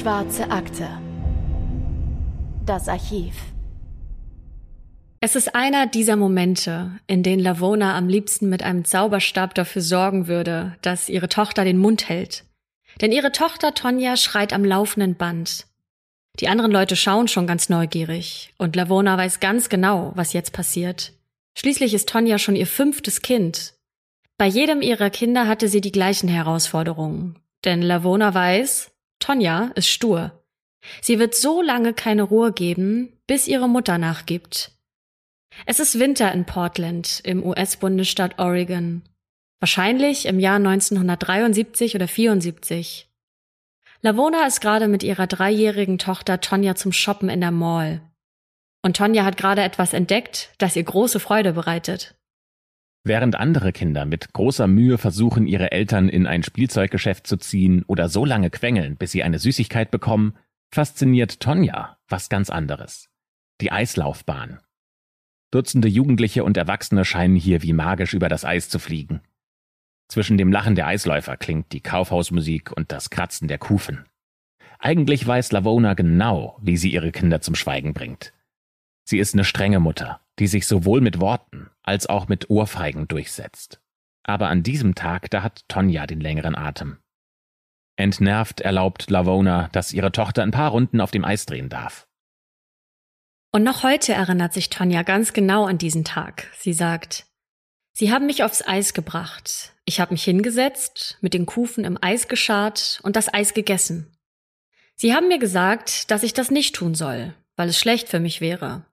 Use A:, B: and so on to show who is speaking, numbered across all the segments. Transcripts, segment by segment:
A: Schwarze Akte. Das Archiv.
B: Es ist einer dieser Momente, in denen Lavona am liebsten mit einem Zauberstab dafür sorgen würde, dass ihre Tochter den Mund hält. Denn ihre Tochter Tonja schreit am laufenden Band. Die anderen Leute schauen schon ganz neugierig und Lavona weiß ganz genau, was jetzt passiert. Schließlich ist Tonja schon ihr fünftes Kind. Bei jedem ihrer Kinder hatte sie die gleichen Herausforderungen. Denn Lavona weiß, Tonja ist stur. Sie wird so lange keine Ruhe geben, bis ihre Mutter nachgibt. Es ist Winter in Portland im US-Bundesstaat Oregon. Wahrscheinlich im Jahr 1973 oder 74. Lavona ist gerade mit ihrer dreijährigen Tochter Tonja zum Shoppen in der Mall. Und Tonja hat gerade etwas entdeckt, das ihr große Freude bereitet.
C: Während andere Kinder mit großer Mühe versuchen, ihre Eltern in ein Spielzeuggeschäft zu ziehen oder so lange quengeln, bis sie eine Süßigkeit bekommen, fasziniert Tonja was ganz anderes. Die Eislaufbahn. Dutzende Jugendliche und Erwachsene scheinen hier wie magisch über das Eis zu fliegen. Zwischen dem Lachen der Eisläufer klingt die Kaufhausmusik und das Kratzen der Kufen. Eigentlich weiß Lavona genau, wie sie ihre Kinder zum Schweigen bringt. Sie ist eine strenge Mutter, die sich sowohl mit Worten als auch mit Ohrfeigen durchsetzt. Aber an diesem Tag, da hat Tonja den längeren Atem. Entnervt erlaubt Lavona, dass ihre Tochter ein paar Runden auf dem Eis drehen darf.
B: Und noch heute erinnert sich Tonja ganz genau an diesen Tag. Sie sagt, Sie haben mich aufs Eis gebracht. Ich habe mich hingesetzt, mit den Kufen im Eis geschart und das Eis gegessen. Sie haben mir gesagt, dass ich das nicht tun soll, weil es schlecht für mich wäre.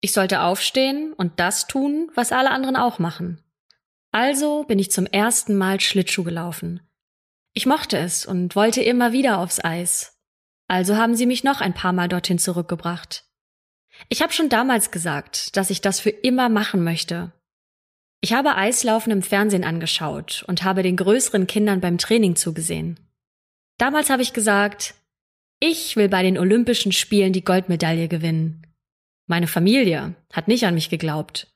B: Ich sollte aufstehen und das tun, was alle anderen auch machen. Also bin ich zum ersten Mal Schlittschuh gelaufen. Ich mochte es und wollte immer wieder aufs Eis. Also haben sie mich noch ein paar Mal dorthin zurückgebracht. Ich habe schon damals gesagt, dass ich das für immer machen möchte, ich habe Eislaufen im Fernsehen angeschaut und habe den größeren Kindern beim Training zugesehen. Damals habe ich gesagt, ich will bei den Olympischen Spielen die Goldmedaille gewinnen. Meine Familie hat nicht an mich geglaubt.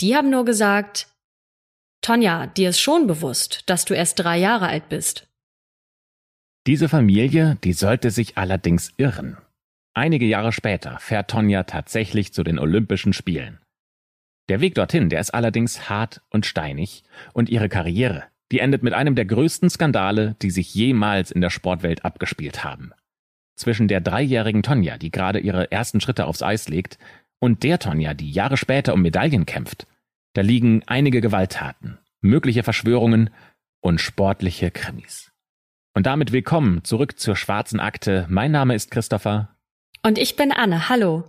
B: Die haben nur gesagt, Tonja, dir ist schon bewusst, dass du erst drei Jahre alt bist.
C: Diese Familie, die sollte sich allerdings irren. Einige Jahre später fährt Tonja tatsächlich zu den Olympischen Spielen. Der Weg dorthin, der ist allerdings hart und steinig und ihre Karriere, die endet mit einem der größten Skandale, die sich jemals in der Sportwelt abgespielt haben. Zwischen der dreijährigen Tonja, die gerade ihre ersten Schritte aufs Eis legt, und der Tonja, die Jahre später um Medaillen kämpft, da liegen einige Gewalttaten, mögliche Verschwörungen und sportliche Krimis. Und damit willkommen zurück zur schwarzen Akte. Mein Name ist Christopher.
B: Und ich bin Anne. Hallo.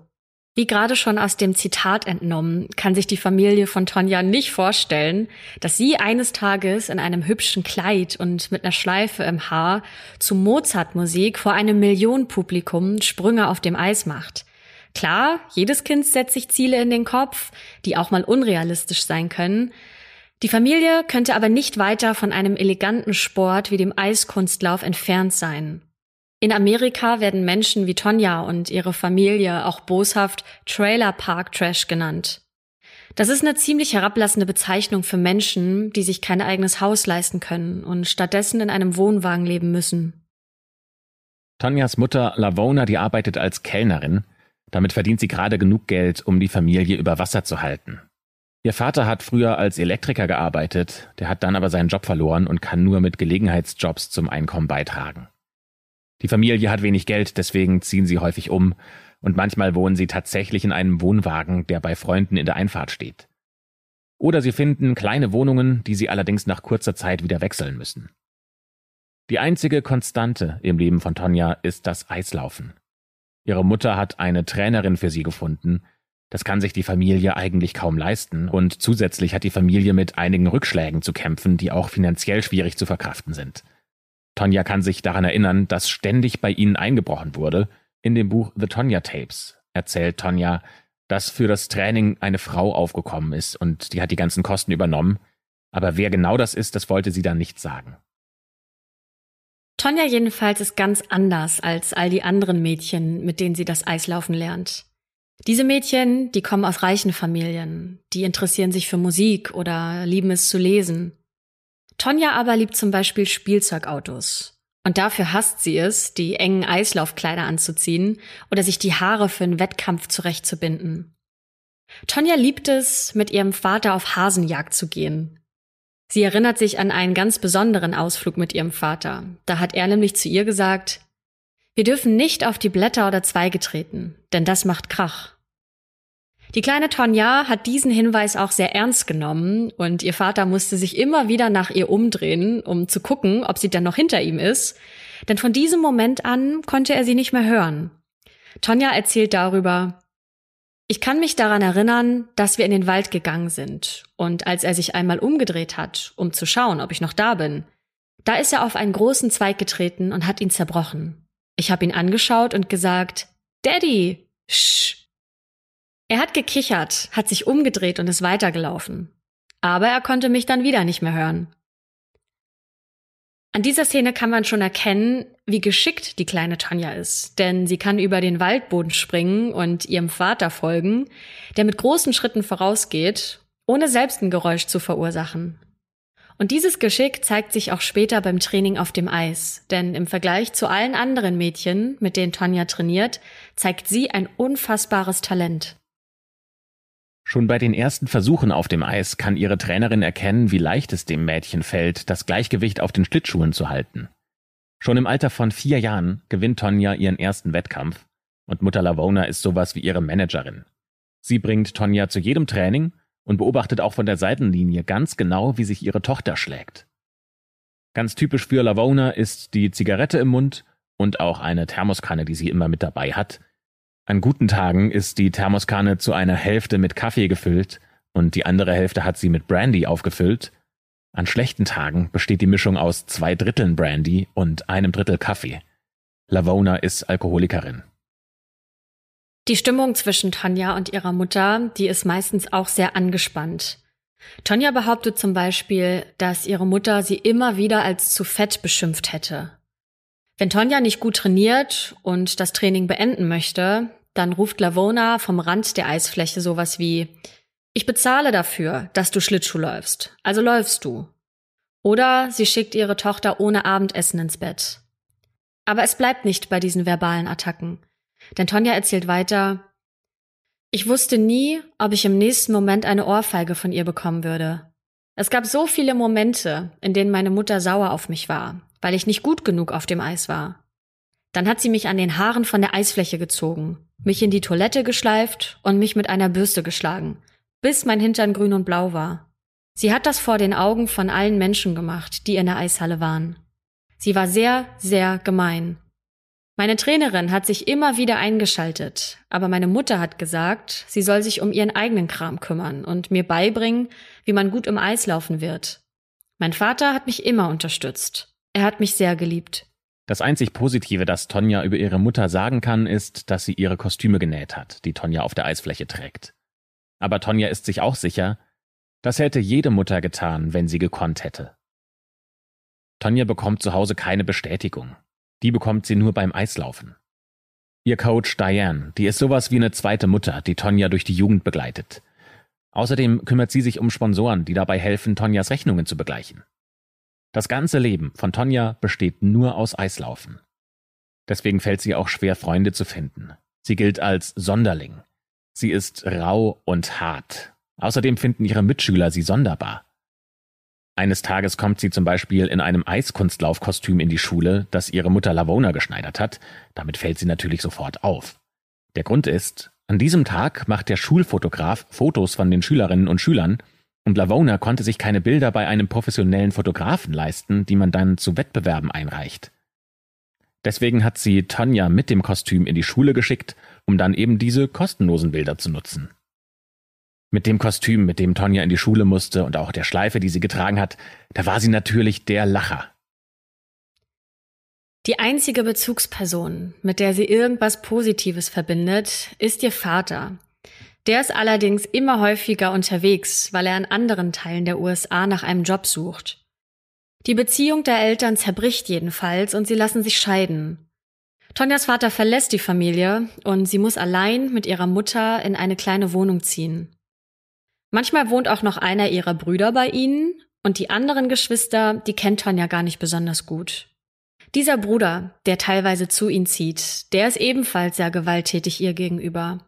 B: Wie gerade schon aus dem Zitat entnommen, kann sich die Familie von Tonja nicht vorstellen, dass sie eines Tages in einem hübschen Kleid und mit einer Schleife im Haar zu Mozart-Musik vor einem Millionenpublikum Sprünge auf dem Eis macht. Klar, jedes Kind setzt sich Ziele in den Kopf, die auch mal unrealistisch sein können. Die Familie könnte aber nicht weiter von einem eleganten Sport wie dem Eiskunstlauf entfernt sein. In Amerika werden Menschen wie Tonja und ihre Familie auch boshaft Trailer Park Trash genannt. Das ist eine ziemlich herablassende Bezeichnung für Menschen, die sich kein eigenes Haus leisten können und stattdessen in einem Wohnwagen leben müssen.
C: Tonjas Mutter Lavona, die arbeitet als Kellnerin. Damit verdient sie gerade genug Geld, um die Familie über Wasser zu halten. Ihr Vater hat früher als Elektriker gearbeitet, der hat dann aber seinen Job verloren und kann nur mit Gelegenheitsjobs zum Einkommen beitragen. Die Familie hat wenig Geld, deswegen ziehen sie häufig um, und manchmal wohnen sie tatsächlich in einem Wohnwagen, der bei Freunden in der Einfahrt steht. Oder sie finden kleine Wohnungen, die sie allerdings nach kurzer Zeit wieder wechseln müssen. Die einzige Konstante im Leben von Tonja ist das Eislaufen. Ihre Mutter hat eine Trainerin für sie gefunden. Das kann sich die Familie eigentlich kaum leisten und zusätzlich hat die Familie mit einigen Rückschlägen zu kämpfen, die auch finanziell schwierig zu verkraften sind. Tonja kann sich daran erinnern, dass ständig bei ihnen eingebrochen wurde. In dem Buch The Tonja Tapes erzählt Tonja, dass für das Training eine Frau aufgekommen ist und die hat die ganzen Kosten übernommen. Aber wer genau das ist, das wollte sie dann nicht sagen.
B: Tonja jedenfalls ist ganz anders als all die anderen Mädchen, mit denen sie das Eislaufen lernt. Diese Mädchen, die kommen aus reichen Familien, die interessieren sich für Musik oder lieben es zu lesen. Tonja aber liebt zum Beispiel Spielzeugautos. Und dafür hasst sie es, die engen Eislaufkleider anzuziehen oder sich die Haare für einen Wettkampf zurechtzubinden. Tonja liebt es, mit ihrem Vater auf Hasenjagd zu gehen. Sie erinnert sich an einen ganz besonderen Ausflug mit ihrem Vater. Da hat er nämlich zu ihr gesagt, wir dürfen nicht auf die Blätter oder Zweige treten, denn das macht Krach. Die kleine Tonja hat diesen Hinweis auch sehr ernst genommen und ihr Vater musste sich immer wieder nach ihr umdrehen, um zu gucken, ob sie dann noch hinter ihm ist, denn von diesem Moment an konnte er sie nicht mehr hören. Tonja erzählt darüber, ich kann mich daran erinnern, dass wir in den Wald gegangen sind und als er sich einmal umgedreht hat, um zu schauen, ob ich noch da bin, da ist er auf einen großen Zweig getreten und hat ihn zerbrochen. Ich habe ihn angeschaut und gesagt, Daddy, shh. Er hat gekichert, hat sich umgedreht und ist weitergelaufen. Aber er konnte mich dann wieder nicht mehr hören. An dieser Szene kann man schon erkennen, wie geschickt die kleine Tanja ist, denn sie kann über den Waldboden springen und ihrem Vater folgen, der mit großen Schritten vorausgeht, ohne selbst ein Geräusch zu verursachen. Und dieses Geschick zeigt sich auch später beim Training auf dem Eis, denn im Vergleich zu allen anderen Mädchen, mit denen Tonja trainiert, zeigt sie ein unfassbares Talent.
C: Schon bei den ersten Versuchen auf dem Eis kann ihre Trainerin erkennen, wie leicht es dem Mädchen fällt, das Gleichgewicht auf den Schlittschuhen zu halten. Schon im Alter von vier Jahren gewinnt Tonja ihren ersten Wettkampf und Mutter Lavona ist sowas wie ihre Managerin. Sie bringt Tonja zu jedem Training und beobachtet auch von der Seitenlinie ganz genau, wie sich ihre Tochter schlägt. Ganz typisch für Lavona ist die Zigarette im Mund und auch eine Thermoskanne, die sie immer mit dabei hat. An guten Tagen ist die Thermoskanne zu einer Hälfte mit Kaffee gefüllt und die andere Hälfte hat sie mit Brandy aufgefüllt. An schlechten Tagen besteht die Mischung aus zwei Dritteln Brandy und einem Drittel Kaffee. Lavona ist Alkoholikerin.
B: Die Stimmung zwischen Tonja und ihrer Mutter, die ist meistens auch sehr angespannt. Tonja behauptet zum Beispiel, dass ihre Mutter sie immer wieder als zu fett beschimpft hätte. Wenn Tonja nicht gut trainiert und das Training beenden möchte, dann ruft Lavona vom Rand der Eisfläche sowas wie Ich bezahle dafür, dass du Schlittschuh läufst, also läufst du. Oder sie schickt ihre Tochter ohne Abendessen ins Bett. Aber es bleibt nicht bei diesen verbalen Attacken. Denn Tonja erzählt weiter, ich wusste nie, ob ich im nächsten Moment eine Ohrfeige von ihr bekommen würde. Es gab so viele Momente, in denen meine Mutter sauer auf mich war, weil ich nicht gut genug auf dem Eis war. Dann hat sie mich an den Haaren von der Eisfläche gezogen, mich in die Toilette geschleift und mich mit einer Bürste geschlagen, bis mein Hintern grün und blau war. Sie hat das vor den Augen von allen Menschen gemacht, die in der Eishalle waren. Sie war sehr, sehr gemein meine Trainerin hat sich immer wieder eingeschaltet, aber meine Mutter hat gesagt, sie soll sich um ihren eigenen Kram kümmern und mir beibringen, wie man gut im Eis laufen wird. Mein Vater hat mich immer unterstützt. Er hat mich sehr geliebt.
C: Das einzig Positive, das Tonja über ihre Mutter sagen kann, ist, dass sie ihre Kostüme genäht hat, die Tonja auf der Eisfläche trägt. Aber Tonja ist sich auch sicher, das hätte jede Mutter getan, wenn sie gekonnt hätte. Tonja bekommt zu Hause keine Bestätigung. Die bekommt sie nur beim Eislaufen. Ihr Coach Diane, die ist sowas wie eine zweite Mutter, die Tonja durch die Jugend begleitet. Außerdem kümmert sie sich um Sponsoren, die dabei helfen, Tonjas Rechnungen zu begleichen. Das ganze Leben von Tonja besteht nur aus Eislaufen. Deswegen fällt sie auch schwer, Freunde zu finden. Sie gilt als Sonderling. Sie ist rau und hart. Außerdem finden ihre Mitschüler sie sonderbar. Eines Tages kommt sie zum Beispiel in einem Eiskunstlaufkostüm in die Schule, das ihre Mutter Lavona geschneidert hat. Damit fällt sie natürlich sofort auf. Der Grund ist, an diesem Tag macht der Schulfotograf Fotos von den Schülerinnen und Schülern und Lavona konnte sich keine Bilder bei einem professionellen Fotografen leisten, die man dann zu Wettbewerben einreicht. Deswegen hat sie Tanja mit dem Kostüm in die Schule geschickt, um dann eben diese kostenlosen Bilder zu nutzen. Mit dem Kostüm, mit dem Tonja in die Schule musste und auch der Schleife, die sie getragen hat, da war sie natürlich der Lacher.
B: Die einzige Bezugsperson, mit der sie irgendwas Positives verbindet, ist ihr Vater. Der ist allerdings immer häufiger unterwegs, weil er in anderen Teilen der USA nach einem Job sucht. Die Beziehung der Eltern zerbricht jedenfalls und sie lassen sich scheiden. Tonjas Vater verlässt die Familie und sie muss allein mit ihrer Mutter in eine kleine Wohnung ziehen. Manchmal wohnt auch noch einer ihrer Brüder bei ihnen und die anderen Geschwister, die kennt Tonja gar nicht besonders gut. Dieser Bruder, der teilweise zu ihnen zieht, der ist ebenfalls sehr gewalttätig ihr gegenüber.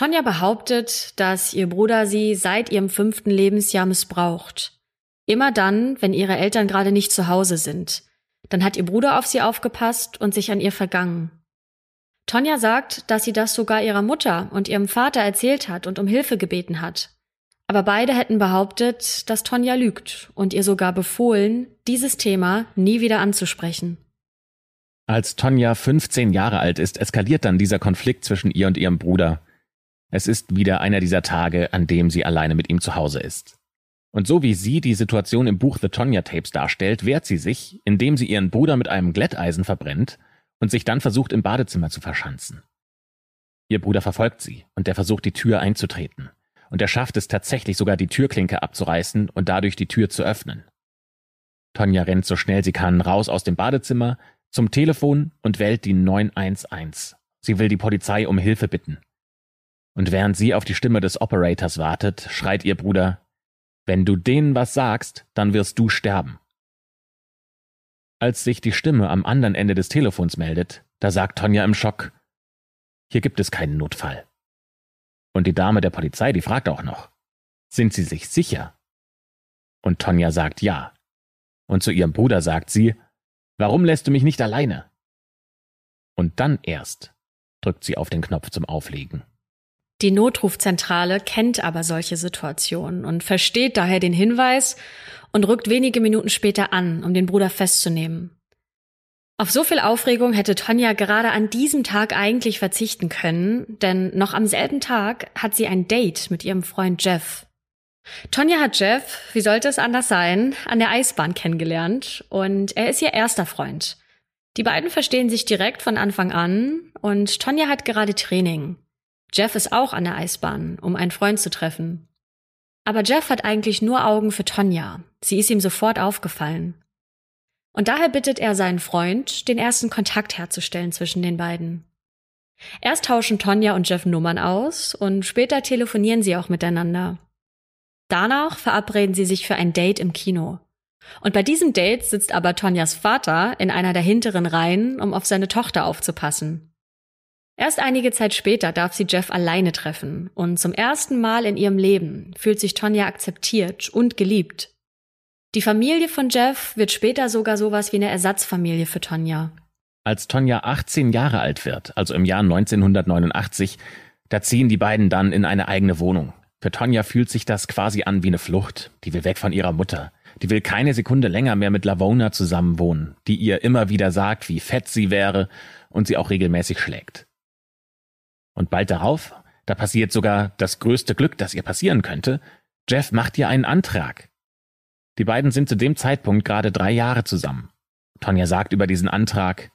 B: Tonja behauptet, dass ihr Bruder sie seit ihrem fünften Lebensjahr missbraucht. Immer dann, wenn ihre Eltern gerade nicht zu Hause sind. Dann hat ihr Bruder auf sie aufgepasst und sich an ihr vergangen. Tonja sagt, dass sie das sogar ihrer Mutter und ihrem Vater erzählt hat und um Hilfe gebeten hat. Aber beide hätten behauptet, dass Tonja lügt und ihr sogar befohlen, dieses Thema nie wieder anzusprechen.
C: Als Tonja 15 Jahre alt ist, eskaliert dann dieser Konflikt zwischen ihr und ihrem Bruder. Es ist wieder einer dieser Tage, an dem sie alleine mit ihm zu Hause ist. Und so wie sie die Situation im Buch The Tonya Tapes darstellt, wehrt sie sich, indem sie ihren Bruder mit einem Glätteisen verbrennt und sich dann versucht, im Badezimmer zu verschanzen. Ihr Bruder verfolgt sie und der versucht, die Tür einzutreten. Und er schafft es tatsächlich sogar, die Türklinke abzureißen und dadurch die Tür zu öffnen. Tonja rennt so schnell sie kann raus aus dem Badezimmer, zum Telefon und wählt die 911. Sie will die Polizei um Hilfe bitten. Und während sie auf die Stimme des Operators wartet, schreit ihr Bruder, wenn du denen was sagst, dann wirst du sterben. Als sich die Stimme am anderen Ende des Telefons meldet, da sagt Tonja im Schock, hier gibt es keinen Notfall. Und die Dame der Polizei, die fragt auch noch, sind Sie sich sicher? Und Tonja sagt ja. Und zu ihrem Bruder sagt sie, warum lässt du mich nicht alleine? Und dann erst drückt sie auf den Knopf zum Auflegen.
B: Die Notrufzentrale kennt aber solche Situationen und versteht daher den Hinweis und rückt wenige Minuten später an, um den Bruder festzunehmen. Auf so viel Aufregung hätte Tonja gerade an diesem Tag eigentlich verzichten können, denn noch am selben Tag hat sie ein Date mit ihrem Freund Jeff. Tonja hat Jeff, wie sollte es anders sein, an der Eisbahn kennengelernt und er ist ihr erster Freund. Die beiden verstehen sich direkt von Anfang an und Tonja hat gerade Training. Jeff ist auch an der Eisbahn, um einen Freund zu treffen. Aber Jeff hat eigentlich nur Augen für Tonja. Sie ist ihm sofort aufgefallen. Und daher bittet er seinen Freund, den ersten Kontakt herzustellen zwischen den beiden. Erst tauschen Tonja und Jeff Nummern aus und später telefonieren sie auch miteinander. Danach verabreden sie sich für ein Date im Kino. Und bei diesem Date sitzt aber Tonjas Vater in einer der hinteren Reihen, um auf seine Tochter aufzupassen. Erst einige Zeit später darf sie Jeff alleine treffen und zum ersten Mal in ihrem Leben fühlt sich Tonja akzeptiert und geliebt. Die Familie von Jeff wird später sogar sowas wie eine Ersatzfamilie für Tonja.
C: Als Tonja 18 Jahre alt wird, also im Jahr 1989, da ziehen die beiden dann in eine eigene Wohnung. Für Tonja fühlt sich das quasi an wie eine Flucht. Die will weg von ihrer Mutter. Die will keine Sekunde länger mehr mit Lavona zusammenwohnen, die ihr immer wieder sagt, wie fett sie wäre und sie auch regelmäßig schlägt. Und bald darauf, da passiert sogar das größte Glück, das ihr passieren könnte, Jeff macht ihr einen Antrag. Die beiden sind zu dem Zeitpunkt gerade drei Jahre zusammen. Tonja sagt über diesen Antrag,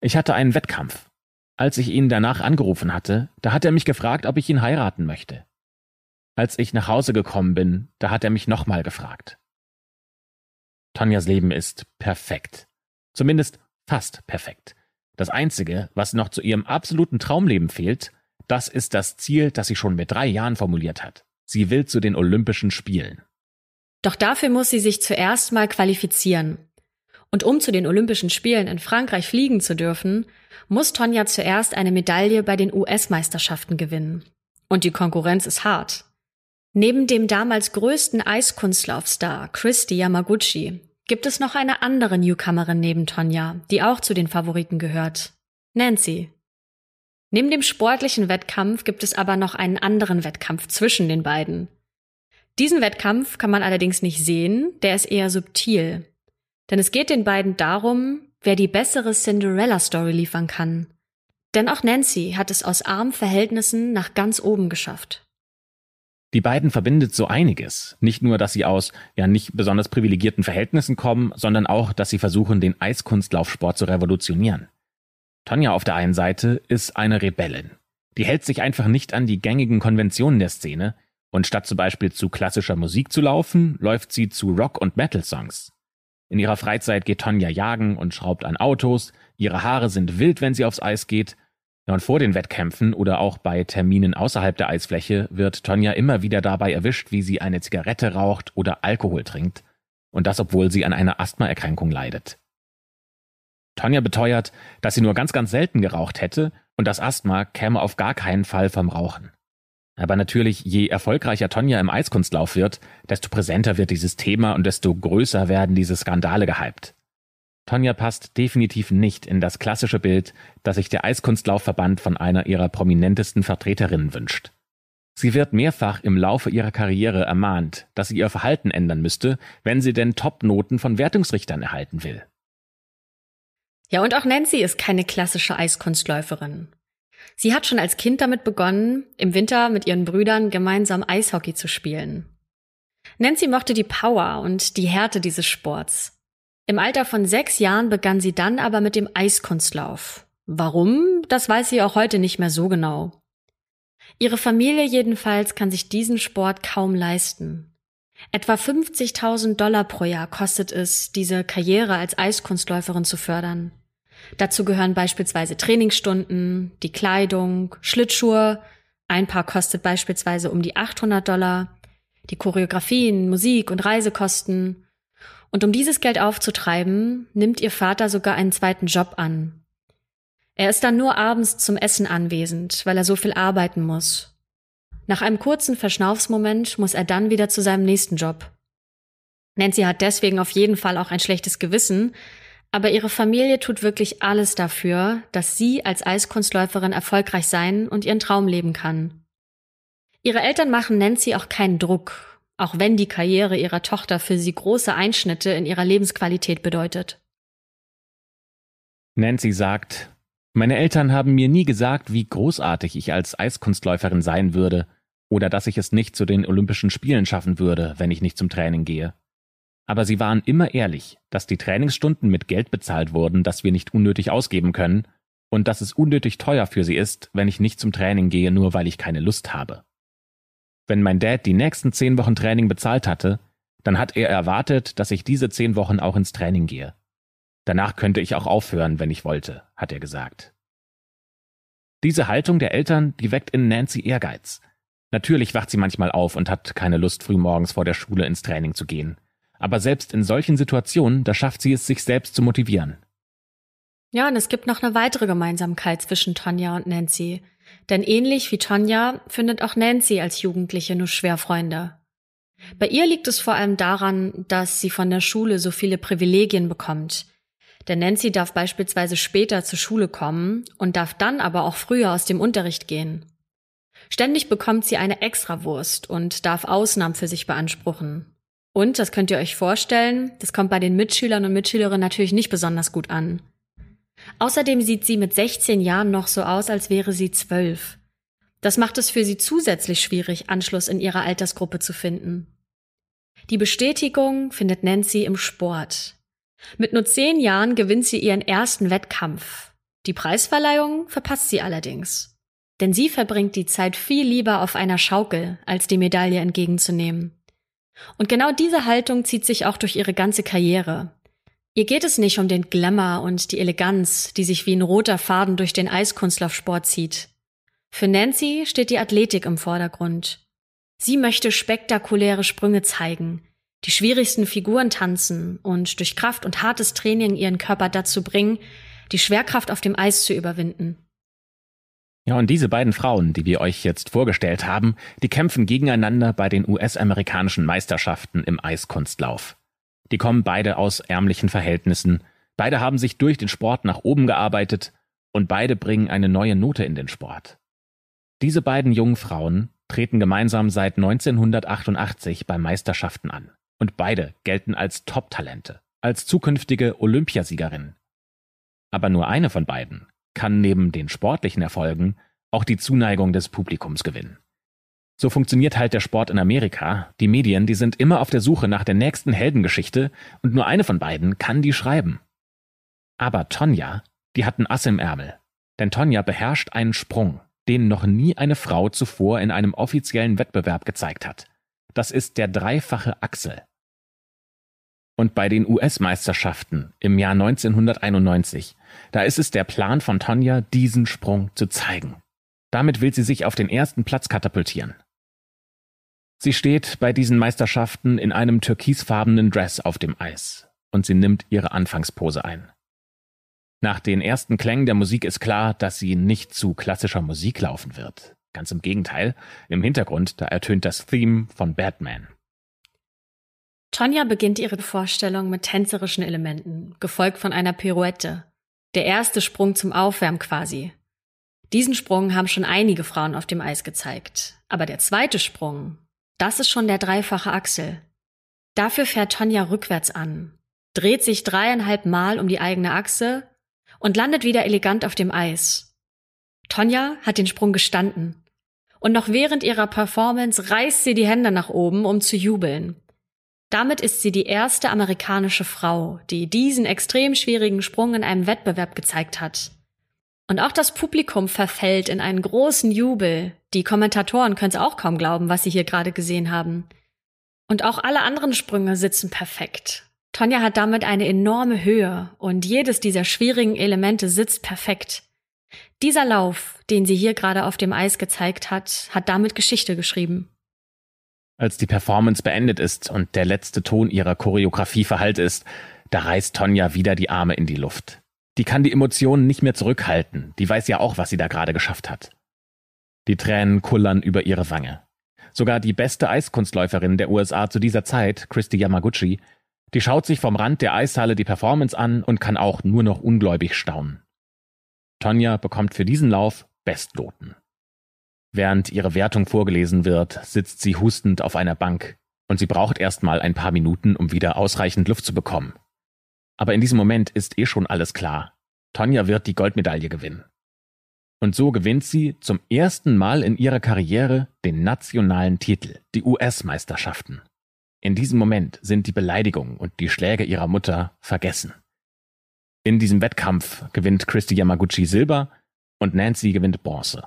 C: ich hatte einen Wettkampf. Als ich ihn danach angerufen hatte, da hat er mich gefragt, ob ich ihn heiraten möchte. Als ich nach Hause gekommen bin, da hat er mich nochmal gefragt. Tonjas Leben ist perfekt. Zumindest fast perfekt. Das Einzige, was noch zu ihrem absoluten Traumleben fehlt, das ist das Ziel, das sie schon mit drei Jahren formuliert hat. Sie will zu den Olympischen Spielen.
B: Doch dafür muss sie sich zuerst mal qualifizieren. Und um zu den Olympischen Spielen in Frankreich fliegen zu dürfen, muss Tonja zuerst eine Medaille bei den US-Meisterschaften gewinnen. Und die Konkurrenz ist hart. Neben dem damals größten Eiskunstlaufstar Christy Yamaguchi gibt es noch eine andere Newcomerin neben Tonja, die auch zu den Favoriten gehört. Nancy. Neben dem sportlichen Wettkampf gibt es aber noch einen anderen Wettkampf zwischen den beiden. Diesen Wettkampf kann man allerdings nicht sehen, der ist eher subtil. Denn es geht den beiden darum, wer die bessere Cinderella-Story liefern kann. Denn auch Nancy hat es aus armen Verhältnissen nach ganz oben geschafft.
C: Die beiden verbindet so einiges. Nicht nur, dass sie aus ja nicht besonders privilegierten Verhältnissen kommen, sondern auch, dass sie versuchen, den Eiskunstlaufsport zu revolutionieren. Tonja auf der einen Seite ist eine Rebellin. Die hält sich einfach nicht an die gängigen Konventionen der Szene und statt zum Beispiel zu klassischer Musik zu laufen, läuft sie zu Rock- und Metal-Songs. In ihrer Freizeit geht Tonja jagen und schraubt an Autos, ihre Haare sind wild, wenn sie aufs Eis geht ja, und vor den Wettkämpfen oder auch bei Terminen außerhalb der Eisfläche wird Tonja immer wieder dabei erwischt, wie sie eine Zigarette raucht oder Alkohol trinkt. Und das, obwohl sie an einer Asthmaerkrankung leidet. Tonja beteuert, dass sie nur ganz, ganz selten geraucht hätte und das Asthma käme auf gar keinen Fall vom Rauchen. Aber natürlich, je erfolgreicher Tonja im Eiskunstlauf wird, desto präsenter wird dieses Thema und desto größer werden diese Skandale gehypt. Tonja passt definitiv nicht in das klassische Bild, das sich der Eiskunstlaufverband von einer ihrer prominentesten Vertreterinnen wünscht. Sie wird mehrfach im Laufe ihrer Karriere ermahnt, dass sie ihr Verhalten ändern müsste, wenn sie denn Topnoten von Wertungsrichtern erhalten will.
B: Ja, und auch Nancy ist keine klassische Eiskunstläuferin. Sie hat schon als Kind damit begonnen, im Winter mit ihren Brüdern gemeinsam Eishockey zu spielen. Nancy mochte die Power und die Härte dieses Sports. Im Alter von sechs Jahren begann sie dann aber mit dem Eiskunstlauf. Warum? Das weiß sie auch heute nicht mehr so genau. Ihre Familie jedenfalls kann sich diesen Sport kaum leisten. Etwa 50.000 Dollar pro Jahr kostet es, diese Karriere als Eiskunstläuferin zu fördern. Dazu gehören beispielsweise Trainingsstunden, die Kleidung, Schlittschuhe. Ein Paar kostet beispielsweise um die 800 Dollar, die Choreografien, Musik und Reisekosten. Und um dieses Geld aufzutreiben, nimmt ihr Vater sogar einen zweiten Job an. Er ist dann nur abends zum Essen anwesend, weil er so viel arbeiten muss. Nach einem kurzen Verschnaufsmoment muss er dann wieder zu seinem nächsten Job. Nancy hat deswegen auf jeden Fall auch ein schlechtes Gewissen, aber ihre Familie tut wirklich alles dafür, dass sie als Eiskunstläuferin erfolgreich sein und ihren Traum leben kann. Ihre Eltern machen Nancy auch keinen Druck, auch wenn die Karriere ihrer Tochter für sie große Einschnitte in ihrer Lebensqualität bedeutet.
C: Nancy sagt, meine Eltern haben mir nie gesagt, wie großartig ich als Eiskunstläuferin sein würde oder dass ich es nicht zu den Olympischen Spielen schaffen würde, wenn ich nicht zum Training gehe. Aber sie waren immer ehrlich, dass die Trainingsstunden mit Geld bezahlt wurden, das wir nicht unnötig ausgeben können, und dass es unnötig teuer für sie ist, wenn ich nicht zum Training gehe, nur weil ich keine Lust habe. Wenn mein Dad die nächsten zehn Wochen Training bezahlt hatte, dann hat er erwartet, dass ich diese zehn Wochen auch ins Training gehe. Danach könnte ich auch aufhören, wenn ich wollte, hat er gesagt. Diese Haltung der Eltern, die weckt in Nancy Ehrgeiz. Natürlich wacht sie manchmal auf und hat keine Lust, frühmorgens vor der Schule ins Training zu gehen. Aber selbst in solchen Situationen, da schafft sie es, sich selbst zu motivieren.
B: Ja, und es gibt noch eine weitere Gemeinsamkeit zwischen Tonja und Nancy. Denn ähnlich wie Tonja findet auch Nancy als Jugendliche nur schwer Freunde. Bei ihr liegt es vor allem daran, dass sie von der Schule so viele Privilegien bekommt. Denn Nancy darf beispielsweise später zur Schule kommen und darf dann aber auch früher aus dem Unterricht gehen. Ständig bekommt sie eine Extrawurst und darf Ausnahmen für sich beanspruchen. Und, das könnt ihr euch vorstellen, das kommt bei den Mitschülern und Mitschülerinnen natürlich nicht besonders gut an. Außerdem sieht sie mit 16 Jahren noch so aus, als wäre sie zwölf. Das macht es für sie zusätzlich schwierig, Anschluss in ihrer Altersgruppe zu finden. Die Bestätigung findet Nancy im Sport. Mit nur zehn Jahren gewinnt sie ihren ersten Wettkampf. Die Preisverleihung verpasst sie allerdings. Denn sie verbringt die Zeit viel lieber auf einer Schaukel, als die Medaille entgegenzunehmen. Und genau diese Haltung zieht sich auch durch ihre ganze Karriere. Ihr geht es nicht um den Glamour und die Eleganz, die sich wie ein roter Faden durch den Eiskunstlaufsport zieht. Für Nancy steht die Athletik im Vordergrund. Sie möchte spektakuläre Sprünge zeigen, die schwierigsten Figuren tanzen und durch Kraft und hartes Training ihren Körper dazu bringen, die Schwerkraft auf dem Eis zu überwinden.
C: Ja, und diese beiden Frauen, die wir euch jetzt vorgestellt haben, die kämpfen gegeneinander bei den US-amerikanischen Meisterschaften im Eiskunstlauf. Die kommen beide aus ärmlichen Verhältnissen, beide haben sich durch den Sport nach oben gearbeitet und beide bringen eine neue Note in den Sport. Diese beiden jungen Frauen treten gemeinsam seit 1988 bei Meisterschaften an und beide gelten als Top-Talente, als zukünftige Olympiasiegerinnen. Aber nur eine von beiden kann neben den sportlichen Erfolgen auch die Zuneigung des Publikums gewinnen. So funktioniert halt der Sport in Amerika. Die Medien, die sind immer auf der Suche nach der nächsten Heldengeschichte und nur eine von beiden kann die schreiben. Aber Tonja, die hat ein Ass im Ärmel. Denn Tonja beherrscht einen Sprung, den noch nie eine Frau zuvor in einem offiziellen Wettbewerb gezeigt hat. Das ist der dreifache Achsel. Und bei den US-Meisterschaften im Jahr 1991, da ist es der Plan von Tonja, diesen Sprung zu zeigen. Damit will sie sich auf den ersten Platz katapultieren. Sie steht bei diesen Meisterschaften in einem türkisfarbenen Dress auf dem Eis und sie nimmt ihre Anfangspose ein. Nach den ersten Klängen der Musik ist klar, dass sie nicht zu klassischer Musik laufen wird. Ganz im Gegenteil, im Hintergrund, da ertönt das Theme von Batman.
B: Tonja beginnt ihre Vorstellung mit tänzerischen Elementen, gefolgt von einer Pirouette. Der erste Sprung zum Aufwärmen quasi. Diesen Sprung haben schon einige Frauen auf dem Eis gezeigt. Aber der zweite Sprung, das ist schon der dreifache Achsel. Dafür fährt Tonja rückwärts an, dreht sich dreieinhalb Mal um die eigene Achse und landet wieder elegant auf dem Eis. Tonja hat den Sprung gestanden. Und noch während ihrer Performance reißt sie die Hände nach oben, um zu jubeln. Damit ist sie die erste amerikanische Frau, die diesen extrem schwierigen Sprung in einem Wettbewerb gezeigt hat. Und auch das Publikum verfällt in einen großen Jubel. Die Kommentatoren können es auch kaum glauben, was sie hier gerade gesehen haben. Und auch alle anderen Sprünge sitzen perfekt. Tonja hat damit eine enorme Höhe und jedes dieser schwierigen Elemente sitzt perfekt. Dieser Lauf, den sie hier gerade auf dem Eis gezeigt hat, hat damit Geschichte geschrieben.
C: Als die Performance beendet ist und der letzte Ton ihrer Choreografie verhallt ist, da reißt Tonja wieder die Arme in die Luft. Die kann die Emotionen nicht mehr zurückhalten, die weiß ja auch, was sie da gerade geschafft hat. Die Tränen kullern über ihre Wange. Sogar die beste Eiskunstläuferin der USA zu dieser Zeit, Christy Yamaguchi, die schaut sich vom Rand der Eishalle die Performance an und kann auch nur noch ungläubig staunen. Tonja bekommt für diesen Lauf Bestnoten. Während ihre Wertung vorgelesen wird, sitzt sie hustend auf einer Bank und sie braucht erstmal ein paar Minuten, um wieder ausreichend Luft zu bekommen. Aber in diesem Moment ist eh schon alles klar. Tonja wird die Goldmedaille gewinnen. Und so gewinnt sie zum ersten Mal in ihrer Karriere den nationalen Titel, die US-Meisterschaften. In diesem Moment sind die Beleidigungen und die Schläge ihrer Mutter vergessen. In diesem Wettkampf gewinnt Christy Yamaguchi Silber und Nancy gewinnt Bronze.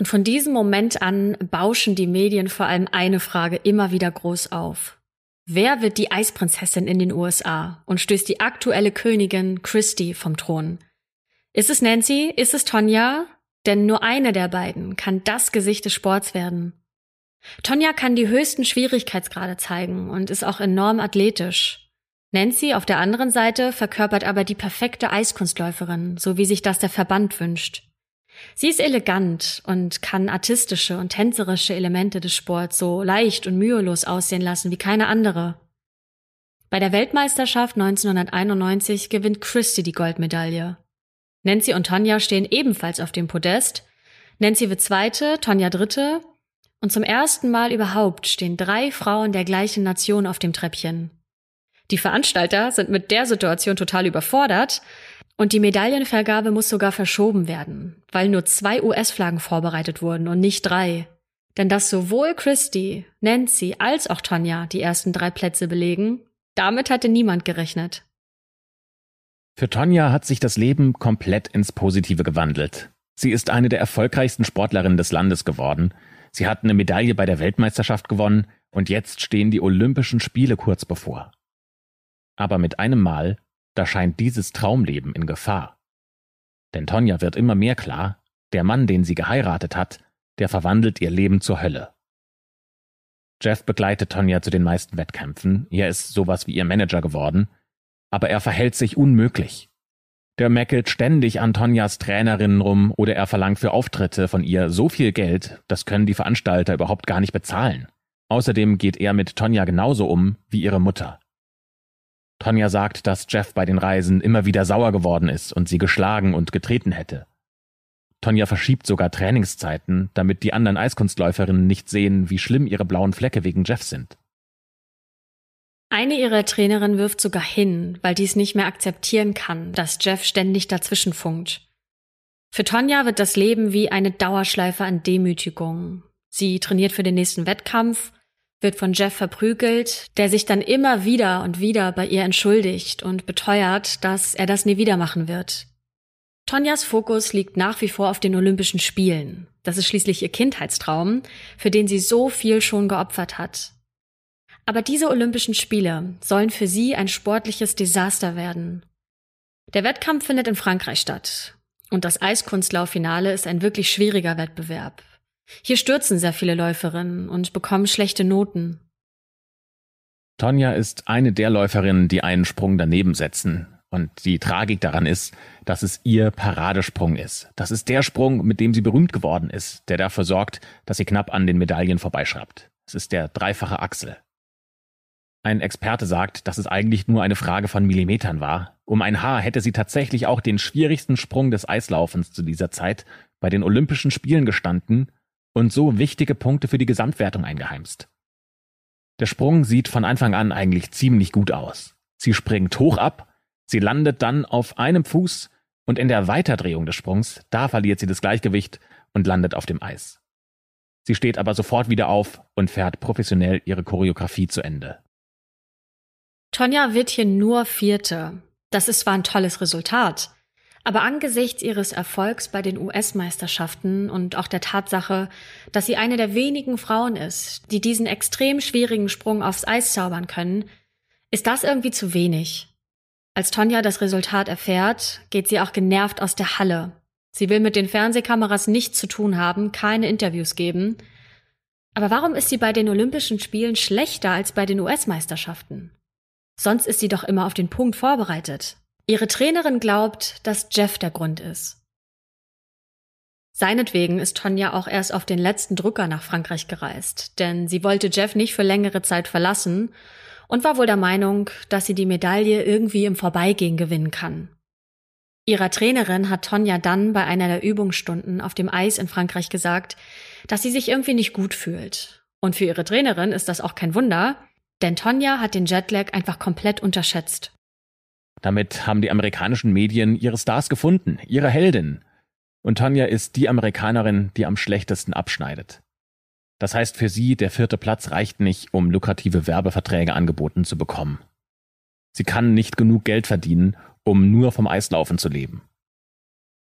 B: Und von diesem Moment an bauschen die Medien vor allem eine Frage immer wieder groß auf. Wer wird die Eisprinzessin in den USA und stößt die aktuelle Königin Christy vom Thron? Ist es Nancy? Ist es Tonja? Denn nur eine der beiden kann das Gesicht des Sports werden. Tonja kann die höchsten Schwierigkeitsgrade zeigen und ist auch enorm athletisch. Nancy auf der anderen Seite verkörpert aber die perfekte Eiskunstläuferin, so wie sich das der Verband wünscht. Sie ist elegant und kann artistische und tänzerische Elemente des Sports so leicht und mühelos aussehen lassen wie keine andere. Bei der Weltmeisterschaft 1991 gewinnt Christy die Goldmedaille. Nancy und Tonja stehen ebenfalls auf dem Podest. Nancy wird Zweite, Tonja Dritte und zum ersten Mal überhaupt stehen drei Frauen der gleichen Nation auf dem Treppchen. Die Veranstalter sind mit der Situation total überfordert und die Medaillenvergabe muss sogar verschoben werden, weil nur zwei US-Flaggen vorbereitet wurden und nicht drei. Denn dass sowohl Christy, Nancy als auch Tanja die ersten drei Plätze belegen, damit hatte niemand gerechnet.
C: Für Tonja hat sich das Leben komplett ins Positive gewandelt. Sie ist eine der erfolgreichsten Sportlerinnen des Landes geworden Sie hat eine Medaille bei der Weltmeisterschaft gewonnen und jetzt stehen die Olympischen Spiele kurz bevor. Aber mit einem Mal, da scheint dieses Traumleben in Gefahr. Denn Tonja wird immer mehr klar, der Mann, den sie geheiratet hat, der verwandelt ihr Leben zur Hölle. Jeff begleitet Tonja zu den meisten Wettkämpfen, er ist sowas wie ihr Manager geworden, aber er verhält sich unmöglich. Der meckelt ständig an Tonjas Trainerinnen rum oder er verlangt für Auftritte von ihr so viel Geld, das können die Veranstalter überhaupt gar nicht bezahlen. Außerdem geht er mit Tonja genauso um wie ihre Mutter. Tonja sagt, dass Jeff bei den Reisen immer wieder sauer geworden ist und sie geschlagen und getreten hätte. Tonja verschiebt sogar Trainingszeiten, damit die anderen Eiskunstläuferinnen nicht sehen, wie schlimm ihre blauen Flecke wegen Jeff sind.
B: Eine ihrer Trainerinnen wirft sogar hin, weil dies nicht mehr akzeptieren kann, dass Jeff ständig dazwischen funkt. Für Tonja wird das Leben wie eine Dauerschleife an Demütigung. Sie trainiert für den nächsten Wettkampf, wird von Jeff verprügelt, der sich dann immer wieder und wieder bei ihr entschuldigt und beteuert, dass er das nie wieder machen wird. Tonjas Fokus liegt nach wie vor auf den Olympischen Spielen. Das ist schließlich ihr Kindheitstraum, für den sie so viel schon geopfert hat. Aber diese Olympischen Spiele sollen für sie ein sportliches Desaster werden. Der Wettkampf findet in Frankreich statt. Und das Eiskunstlauffinale ist ein wirklich schwieriger Wettbewerb. Hier stürzen sehr viele Läuferinnen und bekommen schlechte Noten.
C: Tonja ist eine der Läuferinnen, die einen Sprung daneben setzen. Und die Tragik daran ist, dass es ihr Paradesprung ist. Das ist der Sprung, mit dem sie berühmt geworden ist, der dafür sorgt, dass sie knapp an den Medaillen vorbeischraubt. Es ist der dreifache Axel. Ein Experte sagt, dass es eigentlich nur eine Frage von Millimetern war. Um ein Haar hätte sie tatsächlich auch den schwierigsten Sprung des Eislaufens zu dieser Zeit bei den Olympischen Spielen gestanden und so wichtige Punkte für die Gesamtwertung eingeheimst. Der Sprung sieht von Anfang an eigentlich ziemlich gut aus. Sie springt hoch ab, sie landet dann auf einem Fuß und in der Weiterdrehung des Sprungs, da verliert sie das Gleichgewicht und landet auf dem Eis. Sie steht aber sofort wieder auf und fährt professionell ihre Choreografie zu Ende.
B: Tonja wird hier nur Vierte. Das ist zwar ein tolles Resultat, aber angesichts ihres Erfolgs bei den US-Meisterschaften und auch der Tatsache, dass sie eine der wenigen Frauen ist, die diesen extrem schwierigen Sprung aufs Eis zaubern können, ist das irgendwie zu wenig. Als Tonja das Resultat erfährt, geht sie auch genervt aus der Halle. Sie will mit den Fernsehkameras nichts zu tun haben, keine Interviews geben. Aber warum ist sie bei den Olympischen Spielen schlechter als bei den US-Meisterschaften? Sonst ist sie doch immer auf den Punkt vorbereitet. Ihre Trainerin glaubt, dass Jeff der Grund ist. Seinetwegen ist Tonja auch erst auf den letzten Drücker nach Frankreich gereist, denn sie wollte Jeff nicht für längere Zeit verlassen und war wohl der Meinung, dass sie die Medaille irgendwie im Vorbeigehen gewinnen kann. Ihrer Trainerin hat Tonja dann bei einer der Übungsstunden auf dem Eis in Frankreich gesagt, dass sie sich irgendwie nicht gut fühlt. Und für ihre Trainerin ist das auch kein Wunder, denn Tonja hat den Jetlag einfach komplett unterschätzt.
C: Damit haben die amerikanischen Medien ihre Stars gefunden, ihre Heldin. Und Tonja ist die Amerikanerin, die am schlechtesten abschneidet. Das heißt für sie, der vierte Platz reicht nicht, um lukrative Werbeverträge angeboten zu bekommen. Sie kann nicht genug Geld verdienen, um nur vom Eislaufen zu leben.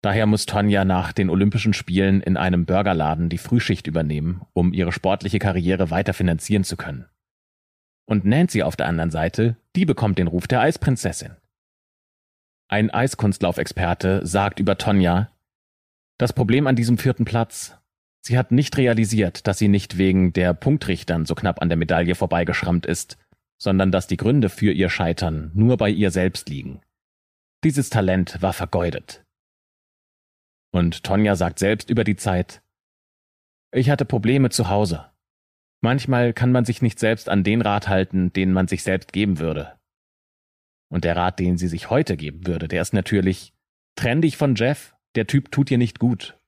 C: Daher muss Tonja nach den Olympischen Spielen in einem Burgerladen die Frühschicht übernehmen, um ihre sportliche Karriere weiter finanzieren zu können. Und Nancy auf der anderen Seite, die bekommt den Ruf der Eisprinzessin. Ein Eiskunstlaufexperte sagt über Tonja, das Problem an diesem vierten Platz, sie hat nicht realisiert, dass sie nicht wegen der Punktrichtern so knapp an der Medaille vorbeigeschrammt ist, sondern dass die Gründe für ihr Scheitern nur bei ihr selbst liegen. Dieses Talent war vergeudet. Und Tonja sagt selbst über die Zeit, ich hatte Probleme zu Hause. Manchmal kann man sich nicht selbst an den Rat halten, den man sich selbst geben würde. Und der Rat, den sie sich heute geben würde, der ist natürlich, trenn dich von Jeff, der Typ tut dir nicht gut.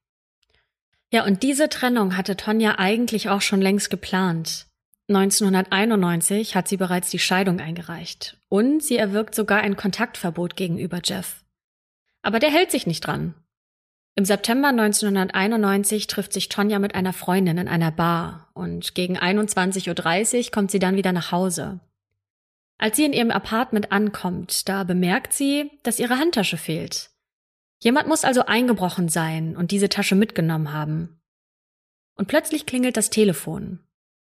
B: Ja, und diese Trennung hatte Tonja eigentlich auch schon längst geplant. 1991 hat sie bereits die Scheidung eingereicht und sie erwirkt sogar ein Kontaktverbot gegenüber Jeff. Aber der hält sich nicht dran. Im September 1991 trifft sich Tonja mit einer Freundin in einer Bar und gegen 21.30 Uhr kommt sie dann wieder nach Hause. Als sie in ihrem Apartment ankommt, da bemerkt sie, dass ihre Handtasche fehlt. Jemand muss also eingebrochen sein und diese Tasche mitgenommen haben. Und plötzlich klingelt das Telefon.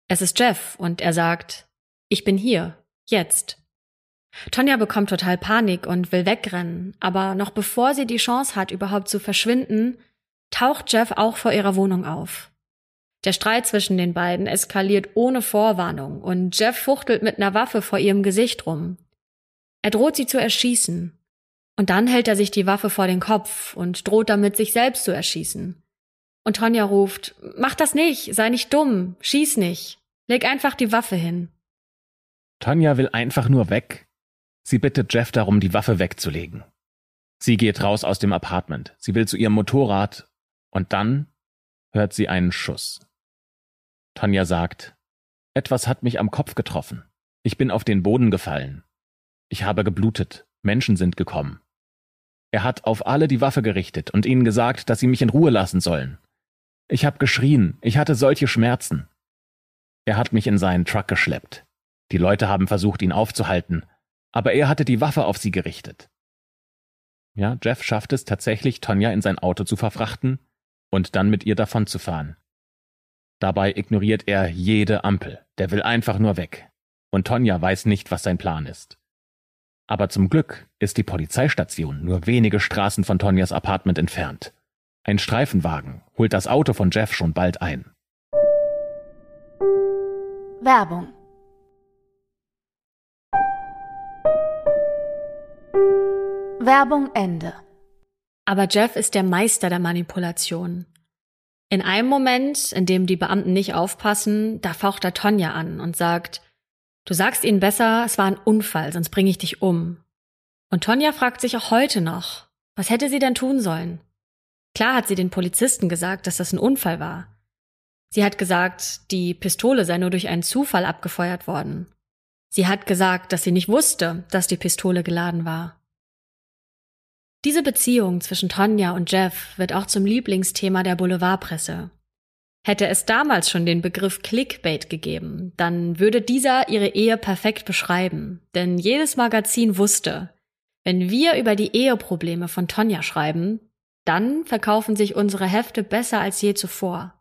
B: Es ist Jeff und er sagt, ich bin hier, jetzt. Tonja bekommt total Panik und will wegrennen, aber noch bevor sie die Chance hat, überhaupt zu verschwinden, taucht Jeff auch vor ihrer Wohnung auf. Der Streit zwischen den beiden eskaliert ohne Vorwarnung und Jeff fuchtelt mit einer Waffe vor ihrem Gesicht rum. Er droht sie zu erschießen. Und dann hält er sich die Waffe vor den Kopf und droht damit, sich selbst zu erschießen. Und Tonja ruft, mach das nicht, sei nicht dumm, schieß nicht, leg einfach die Waffe hin.
C: Tonja will einfach nur weg, Sie bittet Jeff darum, die Waffe wegzulegen. Sie geht raus aus dem Apartment. Sie will zu ihrem Motorrad und dann hört sie einen Schuss. Tanja sagt, etwas hat mich am Kopf getroffen. Ich bin auf den Boden gefallen. Ich habe geblutet. Menschen sind gekommen. Er hat auf alle die Waffe gerichtet und ihnen gesagt, dass sie mich in Ruhe lassen sollen. Ich habe geschrien. Ich hatte solche Schmerzen. Er hat mich in seinen Truck geschleppt. Die Leute haben versucht, ihn aufzuhalten, aber er hatte die Waffe auf sie gerichtet. Ja, Jeff schafft es tatsächlich, Tonja in sein Auto zu verfrachten und dann mit ihr davonzufahren. Dabei ignoriert er jede Ampel, der will einfach nur weg. Und Tonja weiß nicht, was sein Plan ist. Aber zum Glück ist die Polizeistation nur wenige Straßen von Tonjas Apartment entfernt. Ein Streifenwagen holt das Auto von Jeff schon bald ein.
A: Werbung Ende.
B: Aber Jeff ist der Meister der Manipulation. In einem Moment, in dem die Beamten nicht aufpassen, da faucht er Tonja an und sagt, du sagst ihnen besser, es war ein Unfall, sonst bringe ich dich um. Und Tonja fragt sich auch heute noch, was hätte sie denn tun sollen? Klar hat sie den Polizisten gesagt, dass das ein Unfall war. Sie hat gesagt, die Pistole sei nur durch einen Zufall abgefeuert worden. Sie hat gesagt, dass sie nicht wusste, dass die Pistole geladen war. Diese Beziehung zwischen Tonja und Jeff wird auch zum Lieblingsthema der Boulevardpresse. Hätte es damals schon den Begriff Clickbait gegeben, dann würde dieser ihre Ehe perfekt beschreiben, denn jedes Magazin wusste, wenn wir über die Eheprobleme von Tonja schreiben, dann verkaufen sich unsere Hefte besser als je zuvor.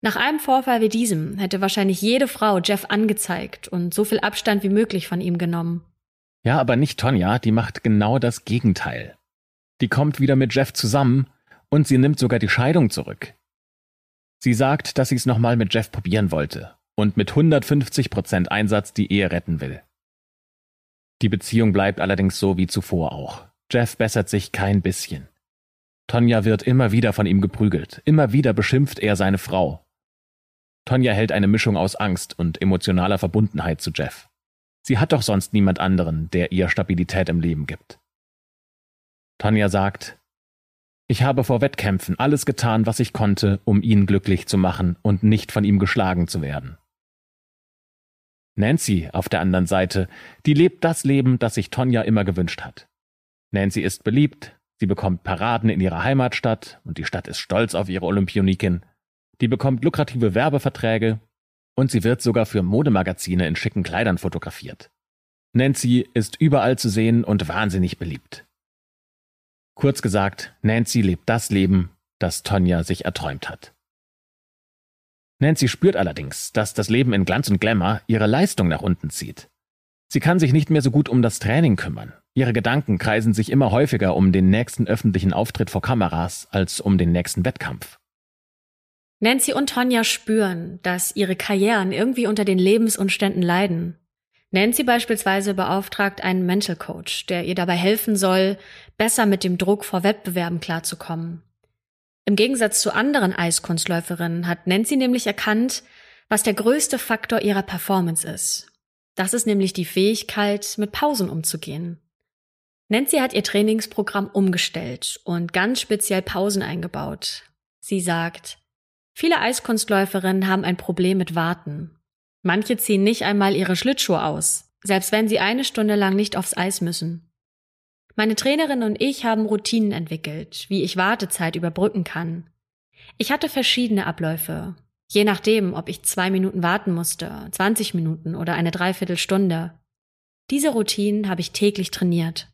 B: Nach einem Vorfall wie diesem hätte wahrscheinlich jede Frau Jeff angezeigt und so viel Abstand wie möglich von ihm genommen.
C: Ja, aber nicht Tonja, die macht genau das Gegenteil. Die kommt wieder mit Jeff zusammen und sie nimmt sogar die Scheidung zurück. Sie sagt, dass sie es nochmal mit Jeff probieren wollte und mit 150 Prozent Einsatz die Ehe retten will. Die Beziehung bleibt allerdings so wie zuvor auch. Jeff bessert sich kein bisschen. Tonja wird immer wieder von ihm geprügelt, immer wieder beschimpft er seine Frau. Tonja hält eine Mischung aus Angst und emotionaler Verbundenheit zu Jeff. Sie hat doch sonst niemand anderen, der ihr Stabilität im Leben gibt. Tonja sagt, ich habe vor Wettkämpfen alles getan, was ich konnte, um ihn glücklich zu machen und nicht von ihm geschlagen zu werden. Nancy auf der anderen Seite, die lebt das Leben, das sich Tonja immer gewünscht hat. Nancy ist beliebt, sie bekommt Paraden in ihrer Heimatstadt und die Stadt ist stolz auf ihre Olympionikin. Die bekommt lukrative Werbeverträge und sie wird sogar für Modemagazine in schicken Kleidern fotografiert. Nancy ist überall zu sehen und wahnsinnig beliebt. Kurz gesagt, Nancy lebt das Leben, das Tonja sich erträumt hat. Nancy spürt allerdings, dass das Leben in Glanz und Glamour ihre Leistung nach unten zieht. Sie kann sich nicht mehr so gut um das Training kümmern. Ihre Gedanken kreisen sich immer häufiger um den nächsten öffentlichen Auftritt vor Kameras als um den nächsten Wettkampf.
B: Nancy und Tonja spüren, dass ihre Karrieren irgendwie unter den Lebensumständen leiden. Nancy beispielsweise beauftragt einen Mental Coach, der ihr dabei helfen soll, besser mit dem Druck vor Wettbewerben klarzukommen. Im Gegensatz zu anderen Eiskunstläuferinnen hat Nancy nämlich erkannt, was der größte Faktor ihrer Performance ist. Das ist nämlich die Fähigkeit, mit Pausen umzugehen. Nancy hat ihr Trainingsprogramm umgestellt und ganz speziell Pausen eingebaut. Sie sagt, Viele Eiskunstläuferinnen haben ein Problem mit Warten. Manche ziehen nicht einmal ihre Schlittschuhe aus, selbst wenn sie eine Stunde lang nicht aufs Eis müssen. Meine Trainerin und ich haben Routinen entwickelt, wie ich Wartezeit überbrücken kann. Ich hatte verschiedene Abläufe, je nachdem, ob ich zwei Minuten warten musste, 20 Minuten oder eine Dreiviertelstunde. Diese Routinen habe ich täglich trainiert.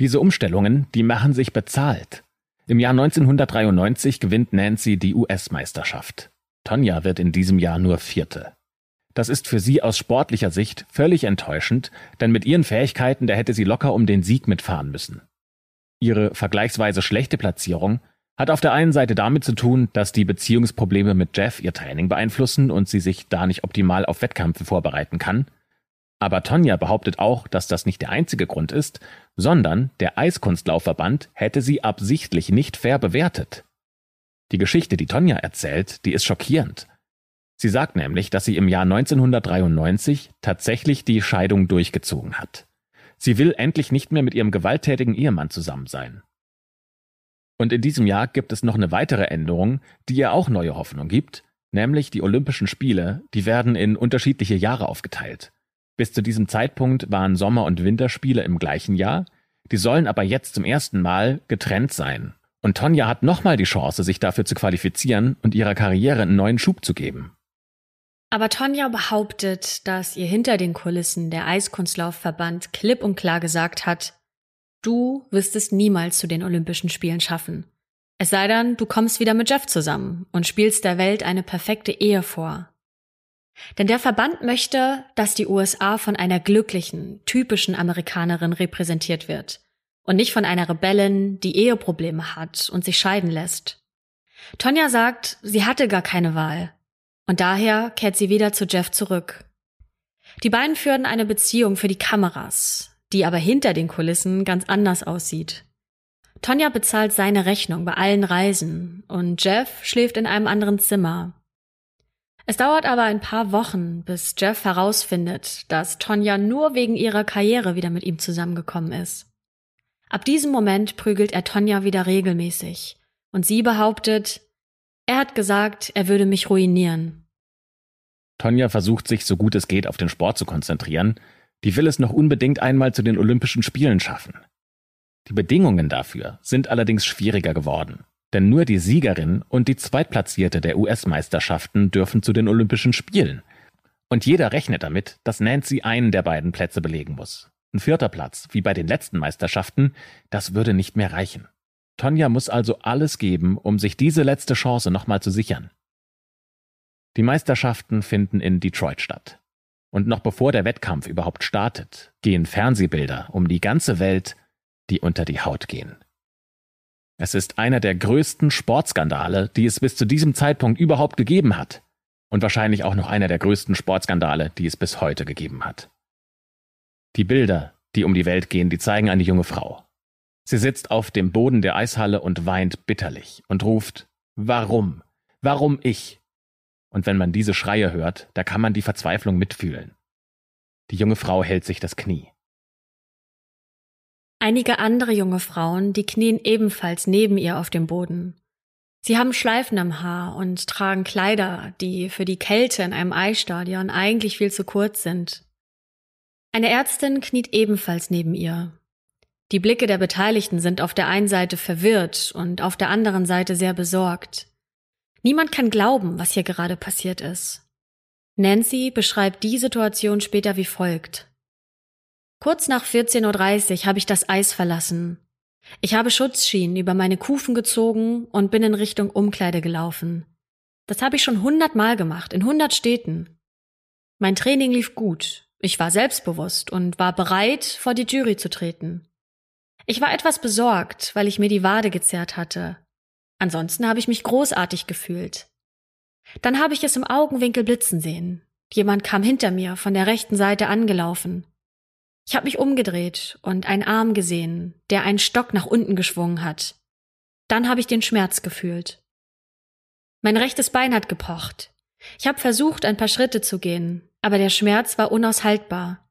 C: Diese Umstellungen, die machen sich bezahlt. Im Jahr 1993 gewinnt Nancy die US-Meisterschaft. Tonja wird in diesem Jahr nur Vierte. Das ist für sie aus sportlicher Sicht völlig enttäuschend, denn mit ihren Fähigkeiten, da hätte sie locker um den Sieg mitfahren müssen. Ihre vergleichsweise schlechte Platzierung hat auf der einen Seite damit zu tun, dass die Beziehungsprobleme mit Jeff ihr Training beeinflussen und sie sich da nicht optimal auf Wettkämpfe vorbereiten kann. Aber Tonja behauptet auch, dass das nicht der einzige Grund ist, sondern der Eiskunstlaufverband hätte sie absichtlich nicht fair bewertet. Die Geschichte, die Tonja erzählt, die ist schockierend. Sie sagt nämlich, dass sie im Jahr 1993 tatsächlich die Scheidung durchgezogen hat. Sie will endlich nicht mehr mit ihrem gewalttätigen Ehemann zusammen sein. Und in diesem Jahr gibt es noch eine weitere Änderung, die ihr auch neue Hoffnung gibt, nämlich die Olympischen Spiele, die werden in unterschiedliche Jahre aufgeteilt. Bis zu diesem Zeitpunkt waren Sommer- und Winterspiele im gleichen Jahr, die sollen aber jetzt zum ersten Mal getrennt sein. Und Tonja hat nochmal die Chance, sich dafür zu qualifizieren und ihrer Karriere einen neuen Schub zu geben.
B: Aber Tonja behauptet, dass ihr hinter den Kulissen der Eiskunstlaufverband klipp und klar gesagt hat, du wirst es niemals zu den Olympischen Spielen schaffen. Es sei denn, du kommst wieder mit Jeff zusammen und spielst der Welt eine perfekte Ehe vor. Denn der Verband möchte, dass die USA von einer glücklichen, typischen Amerikanerin repräsentiert wird und nicht von einer Rebellin, die Eheprobleme hat und sich scheiden lässt. Tonja sagt, sie hatte gar keine Wahl. Und daher kehrt sie wieder zu Jeff zurück. Die beiden führen eine Beziehung für die Kameras, die aber hinter den Kulissen ganz anders aussieht. Tonja bezahlt seine Rechnung bei allen Reisen und Jeff schläft in einem anderen Zimmer. Es dauert aber ein paar Wochen, bis Jeff herausfindet, dass Tonja nur wegen ihrer Karriere wieder mit ihm zusammengekommen ist. Ab diesem Moment prügelt er Tonja wieder regelmäßig und sie behauptet, er hat gesagt, er würde mich ruinieren.
C: Tonja versucht sich so gut es geht auf den Sport zu konzentrieren, die will es noch unbedingt einmal zu den Olympischen Spielen schaffen. Die Bedingungen dafür sind allerdings schwieriger geworden. Denn nur die Siegerin und die Zweitplatzierte der US-Meisterschaften dürfen zu den Olympischen Spielen. Und jeder rechnet damit, dass Nancy einen der beiden Plätze belegen muss. Ein vierter Platz, wie bei den letzten Meisterschaften, das würde nicht mehr reichen. Tonja muss also alles geben, um sich diese letzte Chance nochmal zu sichern. Die Meisterschaften finden in Detroit statt. Und noch bevor der Wettkampf überhaupt startet, gehen Fernsehbilder um die ganze Welt, die unter die Haut gehen. Es ist einer der größten Sportskandale, die es bis zu diesem Zeitpunkt überhaupt gegeben hat. Und wahrscheinlich auch noch einer der größten Sportskandale, die es bis heute gegeben hat. Die Bilder, die um die Welt gehen, die zeigen eine junge Frau. Sie sitzt auf dem Boden der Eishalle und weint bitterlich und ruft Warum? Warum ich? Und wenn man diese Schreie hört, da kann man die Verzweiflung mitfühlen. Die junge Frau hält sich das Knie.
B: Einige andere junge Frauen, die knien ebenfalls neben ihr auf dem Boden. Sie haben Schleifen am Haar und tragen Kleider, die für die Kälte in einem Eisstadion eigentlich viel zu kurz sind. Eine Ärztin kniet ebenfalls neben ihr. Die Blicke der Beteiligten sind auf der einen Seite verwirrt und auf der anderen Seite sehr besorgt. Niemand kann glauben, was hier gerade passiert ist. Nancy beschreibt die Situation später wie folgt. Kurz nach 14.30 Uhr habe ich das Eis verlassen. Ich habe Schutzschienen über meine Kufen gezogen und bin in Richtung Umkleide gelaufen. Das habe ich schon hundertmal gemacht, in hundert Städten. Mein Training lief gut. Ich war selbstbewusst und war bereit, vor die Jury zu treten. Ich war etwas besorgt, weil ich mir die Wade gezerrt hatte. Ansonsten habe ich mich großartig gefühlt. Dann habe ich es im Augenwinkel blitzen sehen. Jemand kam hinter mir von der rechten Seite angelaufen. Ich habe mich umgedreht und einen Arm gesehen, der einen Stock nach unten geschwungen hat. Dann habe ich den Schmerz gefühlt. Mein rechtes Bein hat gepocht. Ich habe versucht, ein paar Schritte zu gehen, aber der Schmerz war unaushaltbar.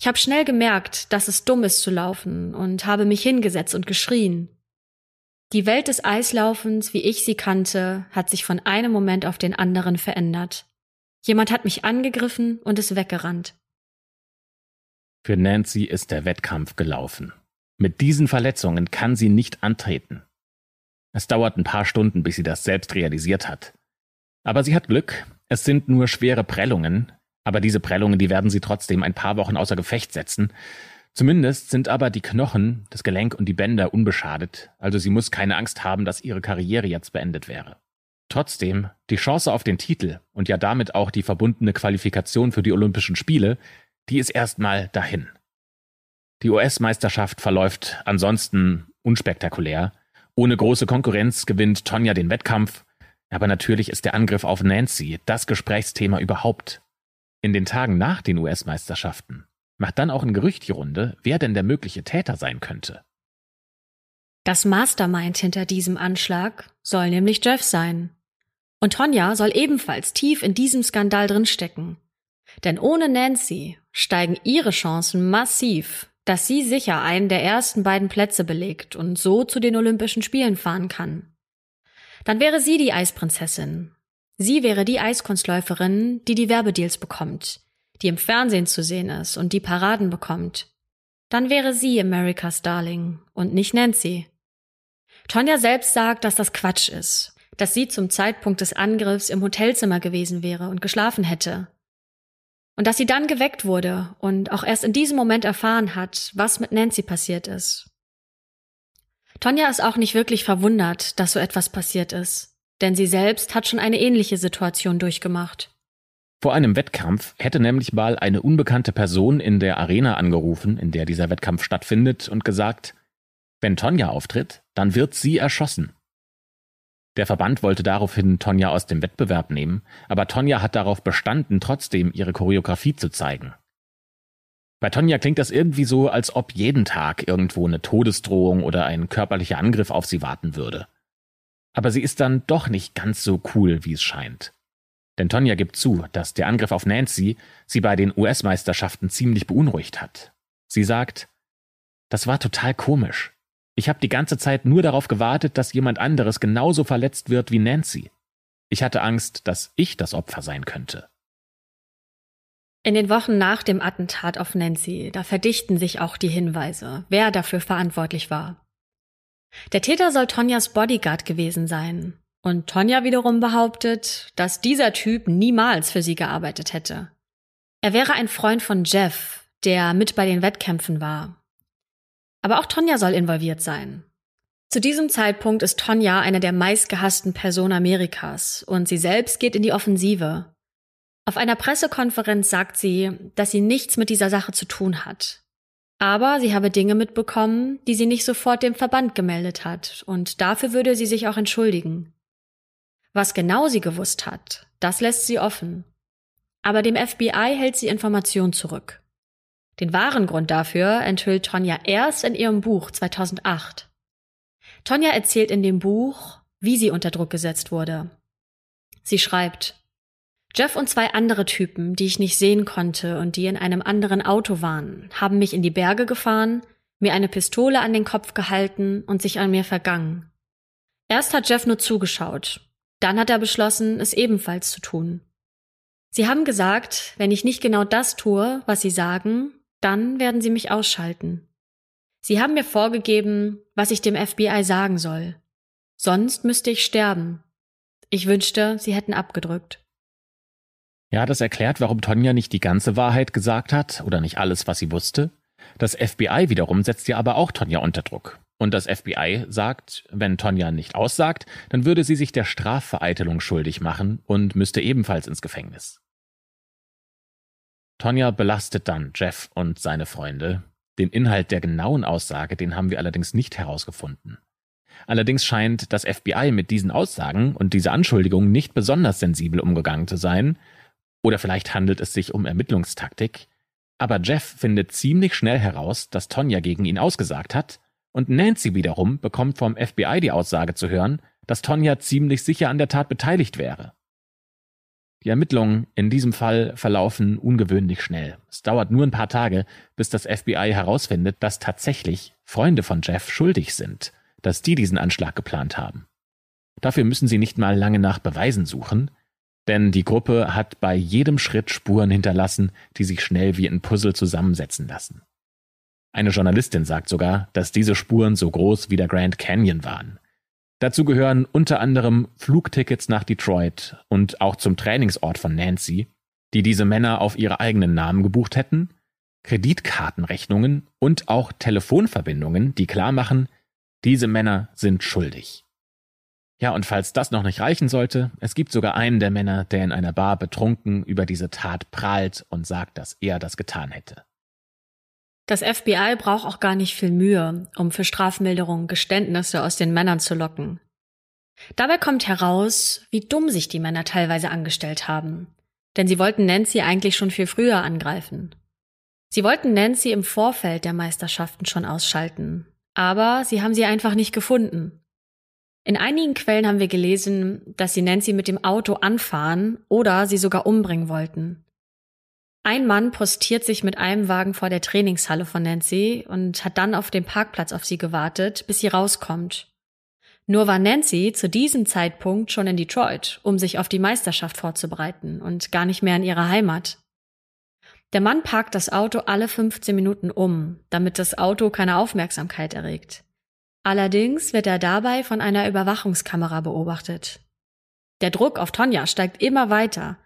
B: Ich habe schnell gemerkt, dass es dumm ist zu laufen und habe mich hingesetzt und geschrien. Die Welt des Eislaufens, wie ich sie kannte, hat sich von einem Moment auf den anderen verändert. Jemand hat mich angegriffen und ist weggerannt.
C: Für Nancy ist der Wettkampf gelaufen. Mit diesen Verletzungen kann sie nicht antreten. Es dauert ein paar Stunden, bis sie das selbst realisiert hat. Aber sie hat Glück, es sind nur schwere Prellungen, aber diese Prellungen, die werden sie trotzdem ein paar Wochen außer Gefecht setzen. Zumindest sind aber die Knochen, das Gelenk und die Bänder unbeschadet, also sie muss keine Angst haben, dass ihre Karriere jetzt beendet wäre. Trotzdem, die Chance auf den Titel und ja damit auch die verbundene Qualifikation für die Olympischen Spiele die ist erstmal dahin. Die US-Meisterschaft verläuft ansonsten unspektakulär. Ohne große Konkurrenz gewinnt Tonja den Wettkampf, aber natürlich ist der Angriff auf Nancy das Gesprächsthema überhaupt. In den Tagen nach den US-Meisterschaften macht dann auch ein Gerücht die Runde, wer denn der mögliche Täter sein könnte.
B: Das Mastermind hinter diesem Anschlag soll nämlich Jeff sein. Und Tonja soll ebenfalls tief in diesem Skandal drinstecken. Denn ohne Nancy steigen ihre Chancen massiv, dass sie sicher einen der ersten beiden Plätze belegt und so zu den Olympischen Spielen fahren kann. Dann wäre sie die Eisprinzessin. Sie wäre die Eiskunstläuferin, die die Werbedeals bekommt, die im Fernsehen zu sehen ist und die Paraden bekommt. Dann wäre sie America's Darling und nicht Nancy. Tonja selbst sagt, dass das Quatsch ist, dass sie zum Zeitpunkt des Angriffs im Hotelzimmer gewesen wäre und geschlafen hätte. Und dass sie dann geweckt wurde und auch erst in diesem Moment erfahren hat, was mit Nancy passiert ist. Tonja ist auch nicht wirklich verwundert, dass so etwas passiert ist, denn sie selbst hat schon eine ähnliche Situation durchgemacht.
C: Vor einem Wettkampf hätte nämlich mal eine unbekannte Person in der Arena angerufen, in der dieser Wettkampf stattfindet, und gesagt, wenn Tonja auftritt, dann wird sie erschossen. Der Verband wollte daraufhin Tonja aus dem Wettbewerb nehmen, aber Tonja hat darauf bestanden, trotzdem ihre Choreografie zu zeigen. Bei Tonja klingt das irgendwie so, als ob jeden Tag irgendwo eine Todesdrohung oder ein körperlicher Angriff auf sie warten würde. Aber sie ist dann doch nicht ganz so cool, wie es scheint. Denn Tonja gibt zu, dass der Angriff auf Nancy sie bei den US-Meisterschaften ziemlich beunruhigt hat. Sie sagt, das war total komisch. Ich habe die ganze Zeit nur darauf gewartet, dass jemand anderes genauso verletzt wird wie Nancy. Ich hatte Angst, dass ich das Opfer sein könnte.
B: In den Wochen nach dem Attentat auf Nancy, da verdichten sich auch die Hinweise, wer dafür verantwortlich war. Der Täter soll Tonjas Bodyguard gewesen sein. Und Tonja wiederum behauptet, dass dieser Typ niemals für sie gearbeitet hätte. Er wäre ein Freund von Jeff, der mit bei den Wettkämpfen war. Aber auch Tonja soll involviert sein. Zu diesem Zeitpunkt ist Tonja eine der meistgehassten Personen Amerikas und sie selbst geht in die Offensive. Auf einer Pressekonferenz sagt sie, dass sie nichts mit dieser Sache zu tun hat. Aber sie habe Dinge mitbekommen, die sie nicht sofort dem Verband gemeldet hat, und dafür würde sie sich auch entschuldigen. Was genau sie gewusst hat, das lässt sie offen. Aber dem FBI hält sie Informationen zurück. Den wahren Grund dafür enthüllt Tonja erst in ihrem Buch 2008. Tonja erzählt in dem Buch, wie sie unter Druck gesetzt wurde. Sie schreibt, Jeff und zwei andere Typen, die ich nicht sehen konnte und die in einem anderen Auto waren, haben mich in die Berge gefahren, mir eine Pistole an den Kopf gehalten und sich an mir vergangen. Erst hat Jeff nur zugeschaut, dann hat er beschlossen, es ebenfalls zu tun. Sie haben gesagt, wenn ich nicht genau das tue, was sie sagen, dann werden sie mich ausschalten. Sie haben mir vorgegeben, was ich dem FBI sagen soll. Sonst müsste ich sterben. Ich wünschte, sie hätten abgedrückt.
C: Ja, das erklärt, warum Tonja nicht die ganze Wahrheit gesagt hat oder nicht alles, was sie wusste. Das FBI wiederum setzt ja aber auch Tonja unter Druck. Und das FBI sagt, wenn Tonja nicht aussagt, dann würde sie sich der Strafvereitelung schuldig machen und müsste ebenfalls ins Gefängnis. Tonja belastet dann Jeff und seine Freunde. Den Inhalt der genauen Aussage, den haben wir allerdings nicht herausgefunden. Allerdings scheint das FBI mit diesen Aussagen und dieser Anschuldigung nicht besonders sensibel umgegangen zu sein, oder vielleicht handelt es sich um Ermittlungstaktik. Aber Jeff findet ziemlich schnell heraus, dass Tonja gegen ihn ausgesagt hat, und Nancy wiederum bekommt vom FBI die Aussage zu hören, dass Tonja ziemlich sicher an der Tat beteiligt wäre. Die Ermittlungen in diesem Fall verlaufen ungewöhnlich schnell. Es dauert nur ein paar Tage, bis das FBI herausfindet, dass tatsächlich Freunde von Jeff schuldig sind, dass die diesen Anschlag geplant haben. Dafür müssen sie nicht mal lange nach Beweisen suchen, denn die Gruppe hat bei jedem Schritt Spuren hinterlassen, die sich schnell wie ein Puzzle zusammensetzen lassen. Eine Journalistin sagt sogar, dass diese Spuren so groß wie der Grand Canyon waren. Dazu gehören unter anderem Flugtickets nach Detroit und auch zum Trainingsort von Nancy, die diese Männer auf ihre eigenen Namen gebucht hätten, Kreditkartenrechnungen und auch Telefonverbindungen, die klar machen, diese Männer sind schuldig. Ja, und falls das noch nicht reichen sollte, es gibt sogar einen der Männer, der in einer Bar betrunken über diese Tat prahlt und sagt, dass er das getan hätte.
B: Das FBI braucht auch gar nicht viel Mühe, um für Strafmilderungen Geständnisse aus den Männern zu locken. Dabei kommt heraus, wie dumm sich die Männer teilweise angestellt haben. Denn sie wollten Nancy eigentlich schon viel früher angreifen. Sie wollten Nancy im Vorfeld der Meisterschaften schon ausschalten. Aber sie haben sie einfach nicht gefunden. In einigen Quellen haben wir gelesen, dass sie Nancy mit dem Auto anfahren oder sie sogar umbringen wollten. Ein Mann postiert sich mit einem Wagen vor der Trainingshalle von Nancy und hat dann auf dem Parkplatz auf sie gewartet, bis sie rauskommt. Nur war Nancy zu diesem Zeitpunkt schon in Detroit, um sich auf die Meisterschaft vorzubereiten und gar nicht mehr in ihrer Heimat. Der Mann parkt das Auto alle 15 Minuten um, damit das Auto keine Aufmerksamkeit erregt. Allerdings wird er dabei von einer Überwachungskamera beobachtet. Der Druck auf Tonja steigt immer weiter,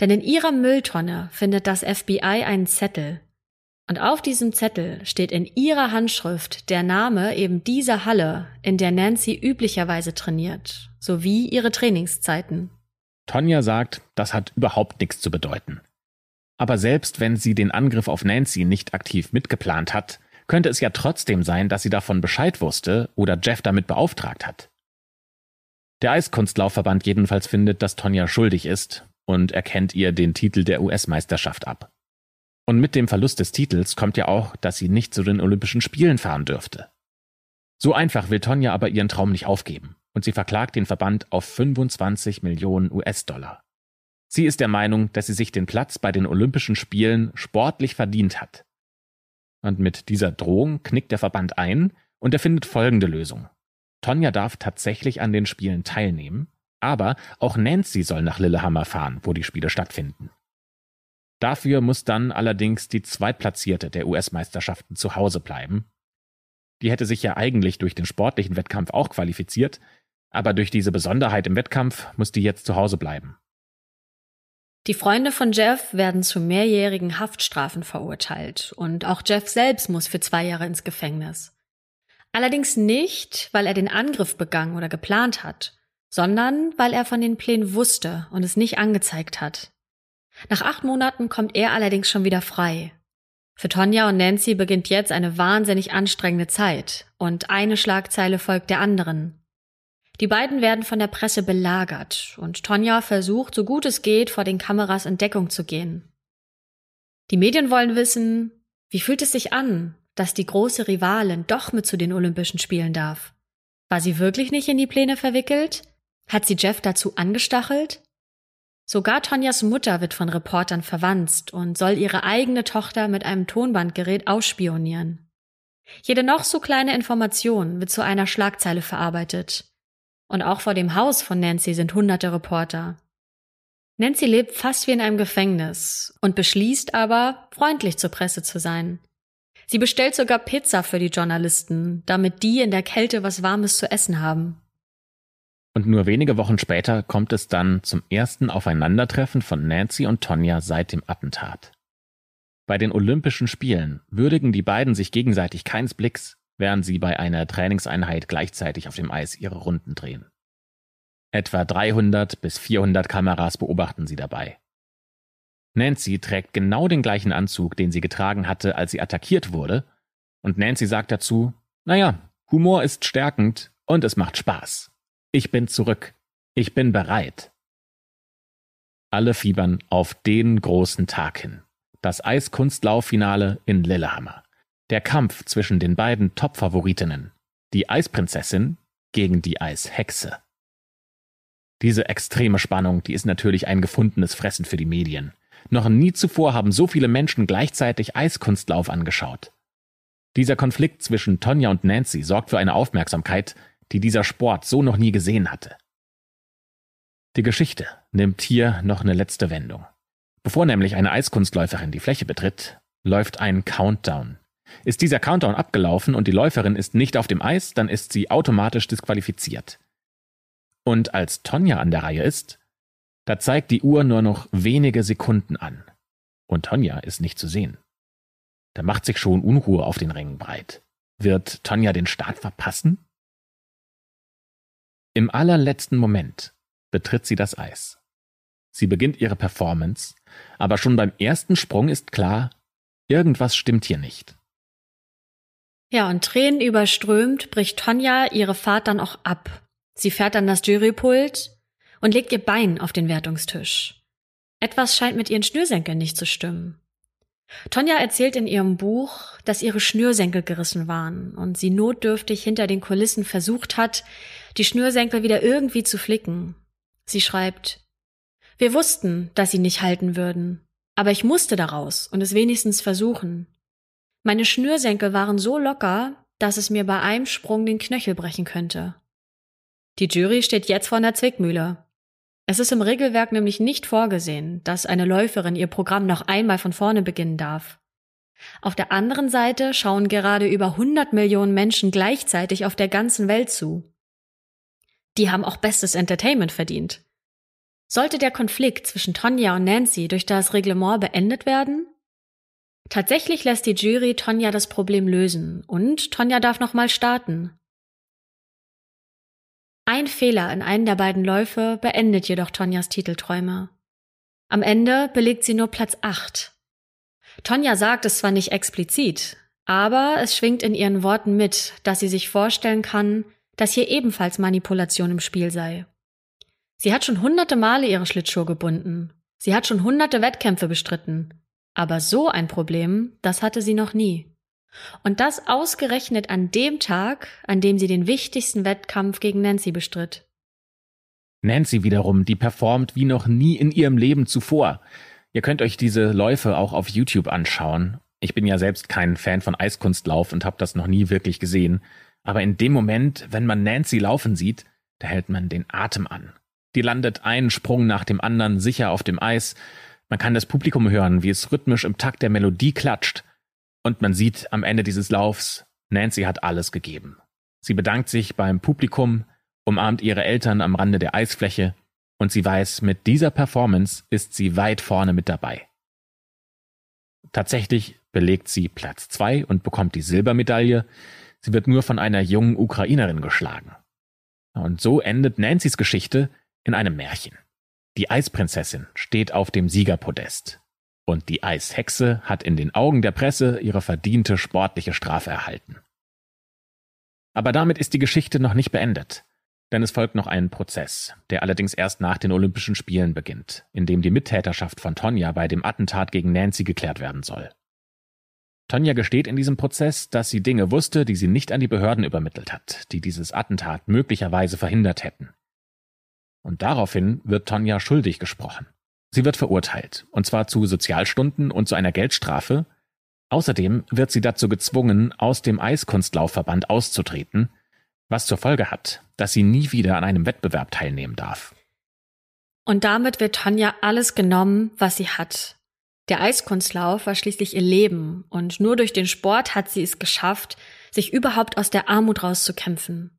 B: denn in ihrer Mülltonne findet das FBI einen Zettel. Und auf diesem Zettel steht in ihrer Handschrift der Name eben dieser Halle, in der Nancy üblicherweise trainiert, sowie ihre Trainingszeiten.
C: Tonja sagt, das hat überhaupt nichts zu bedeuten. Aber selbst wenn sie den Angriff auf Nancy nicht aktiv mitgeplant hat, könnte es ja trotzdem sein, dass sie davon Bescheid wusste oder Jeff damit beauftragt hat. Der Eiskunstlaufverband jedenfalls findet, dass Tonja schuldig ist und erkennt ihr den Titel der US-Meisterschaft ab. Und mit dem Verlust des Titels kommt ja auch, dass sie nicht zu den Olympischen Spielen fahren dürfte. So einfach will Tonja aber ihren Traum nicht aufgeben und sie verklagt den Verband auf 25 Millionen US-Dollar. Sie ist der Meinung, dass sie sich den Platz bei den Olympischen Spielen sportlich verdient hat. Und mit dieser Drohung knickt der Verband ein und er findet folgende Lösung. Tonja darf tatsächlich an den Spielen teilnehmen, aber auch Nancy soll nach Lillehammer fahren, wo die Spiele stattfinden. Dafür muss dann allerdings die Zweitplatzierte der US-Meisterschaften zu Hause bleiben. Die hätte sich ja eigentlich durch den sportlichen Wettkampf auch qualifiziert, aber durch diese Besonderheit im Wettkampf muss die jetzt zu Hause bleiben.
B: Die Freunde von Jeff werden zu mehrjährigen Haftstrafen verurteilt und auch Jeff selbst muss für zwei Jahre ins Gefängnis. Allerdings nicht, weil er den Angriff begangen oder geplant hat, sondern weil er von den Plänen wusste und es nicht angezeigt hat. Nach acht Monaten kommt er allerdings schon wieder frei. Für Tonja und Nancy beginnt jetzt eine wahnsinnig anstrengende Zeit und eine Schlagzeile folgt der anderen. Die beiden werden von der Presse belagert und Tonja versucht, so gut es geht, vor den Kameras in Deckung zu gehen. Die Medien wollen wissen, wie fühlt es sich an, dass die große Rivalin doch mit zu den Olympischen Spielen darf? War sie wirklich nicht in die Pläne verwickelt? Hat sie Jeff dazu angestachelt? Sogar Tonjas Mutter wird von Reportern verwanzt und soll ihre eigene Tochter mit einem Tonbandgerät ausspionieren. Jede noch so kleine Information wird zu einer Schlagzeile verarbeitet. Und auch vor dem Haus von Nancy sind hunderte Reporter. Nancy lebt fast wie in einem Gefängnis und beschließt aber, freundlich zur Presse zu sein. Sie bestellt sogar Pizza für die Journalisten, damit die in der Kälte was Warmes zu essen haben.
C: Und nur wenige Wochen später kommt es dann zum ersten Aufeinandertreffen von Nancy und Tonja seit dem Attentat. Bei den Olympischen Spielen würdigen die beiden sich gegenseitig keins Blicks, während sie bei einer Trainingseinheit gleichzeitig auf dem Eis ihre Runden drehen. Etwa 300 bis 400 Kameras beobachten sie dabei. Nancy trägt genau den gleichen Anzug, den sie getragen hatte, als sie attackiert wurde, und Nancy sagt dazu, naja, Humor ist stärkend und es macht Spaß. Ich bin zurück. Ich bin bereit. Alle fiebern auf den großen Tag hin. Das Eiskunstlauffinale in Lillehammer. Der Kampf zwischen den beiden Top-Favoritinnen. Die Eisprinzessin gegen die Eishexe. Diese extreme Spannung, die ist natürlich ein gefundenes Fressen für die Medien. Noch nie zuvor haben so viele Menschen gleichzeitig Eiskunstlauf angeschaut. Dieser Konflikt zwischen Tonja und Nancy sorgt für eine Aufmerksamkeit, die dieser Sport so noch nie gesehen hatte. Die Geschichte nimmt hier noch eine letzte Wendung. Bevor nämlich eine Eiskunstläuferin die Fläche betritt, läuft ein Countdown. Ist dieser Countdown abgelaufen und die Läuferin ist nicht auf dem Eis, dann ist sie automatisch disqualifiziert. Und als Tonja an der Reihe ist, da zeigt die Uhr nur noch wenige Sekunden an. Und Tonja ist nicht zu sehen. Da macht sich schon Unruhe auf den Rängen breit. Wird Tonja den Start verpassen? Im allerletzten Moment betritt sie das Eis. Sie beginnt ihre Performance, aber schon beim ersten Sprung ist klar, irgendwas stimmt hier nicht.
B: Ja, und Tränen überströmt bricht Tonja ihre Fahrt dann auch ab. Sie fährt an das Jurypult und legt ihr Bein auf den Wertungstisch. Etwas scheint mit ihren Schnürsenkeln nicht zu stimmen. Tonja erzählt in ihrem Buch, dass ihre Schnürsenkel gerissen waren und sie notdürftig hinter den Kulissen versucht hat, die Schnürsenkel wieder irgendwie zu flicken. Sie schreibt, wir wussten, dass sie nicht halten würden, aber ich musste daraus und es wenigstens versuchen. Meine Schnürsenkel waren so locker, dass es mir bei einem Sprung den Knöchel brechen könnte. Die Jury steht jetzt vor einer Zwickmühle. Es ist im Regelwerk nämlich nicht vorgesehen, dass eine Läuferin ihr Programm noch einmal von vorne beginnen darf. Auf der anderen Seite schauen gerade über 100 Millionen Menschen gleichzeitig auf der ganzen Welt zu. Die haben auch bestes Entertainment verdient. Sollte der Konflikt zwischen Tonja und Nancy durch das Reglement beendet werden? Tatsächlich lässt die Jury Tonja das Problem lösen und Tonja darf nochmal starten. Ein Fehler in einem der beiden Läufe beendet jedoch Tonjas Titelträume. Am Ende belegt sie nur Platz 8. Tonja sagt es zwar nicht explizit, aber es schwingt in ihren Worten mit, dass sie sich vorstellen kann, dass hier ebenfalls Manipulation im Spiel sei. Sie hat schon hunderte Male ihre Schlittschuhe gebunden. Sie hat schon hunderte Wettkämpfe bestritten. Aber so ein Problem, das hatte sie noch nie. Und das ausgerechnet an dem Tag, an dem sie den wichtigsten Wettkampf gegen Nancy bestritt.
C: Nancy wiederum, die performt wie noch nie in ihrem Leben zuvor. Ihr könnt euch diese Läufe auch auf YouTube anschauen. Ich bin ja selbst kein Fan von Eiskunstlauf und habe das noch nie wirklich gesehen. Aber in dem Moment, wenn man Nancy laufen sieht, da hält man den Atem an. Die landet einen Sprung nach dem anderen sicher auf dem Eis. Man kann das Publikum hören, wie es rhythmisch im Takt der Melodie klatscht. Und man sieht am Ende dieses Laufs, Nancy hat alles gegeben. Sie bedankt sich beim Publikum, umarmt ihre Eltern am Rande der Eisfläche und sie weiß, mit dieser Performance ist sie weit vorne mit dabei. Tatsächlich belegt sie Platz zwei und bekommt die Silbermedaille. Sie wird nur von einer jungen Ukrainerin geschlagen. Und so endet Nancy's Geschichte in einem Märchen. Die Eisprinzessin steht auf dem Siegerpodest. Und die Eishexe hat in den Augen der Presse ihre verdiente sportliche Strafe erhalten. Aber damit ist die Geschichte noch nicht beendet. Denn es folgt noch ein Prozess, der allerdings erst nach den Olympischen Spielen beginnt, in dem die Mittäterschaft von Tonja bei dem Attentat gegen Nancy geklärt werden soll. Tonja gesteht in diesem Prozess, dass sie Dinge wusste, die sie nicht an die Behörden übermittelt hat, die dieses Attentat möglicherweise verhindert hätten. Und daraufhin wird Tonja schuldig gesprochen. Sie wird verurteilt, und zwar zu Sozialstunden und zu einer Geldstrafe. Außerdem wird sie dazu gezwungen, aus dem Eiskunstlaufverband auszutreten, was zur Folge hat, dass sie nie wieder an einem Wettbewerb teilnehmen darf.
B: Und damit wird Tonja alles genommen, was sie hat. Der Eiskunstlauf war schließlich ihr Leben und nur durch den Sport hat sie es geschafft, sich überhaupt aus der Armut rauszukämpfen.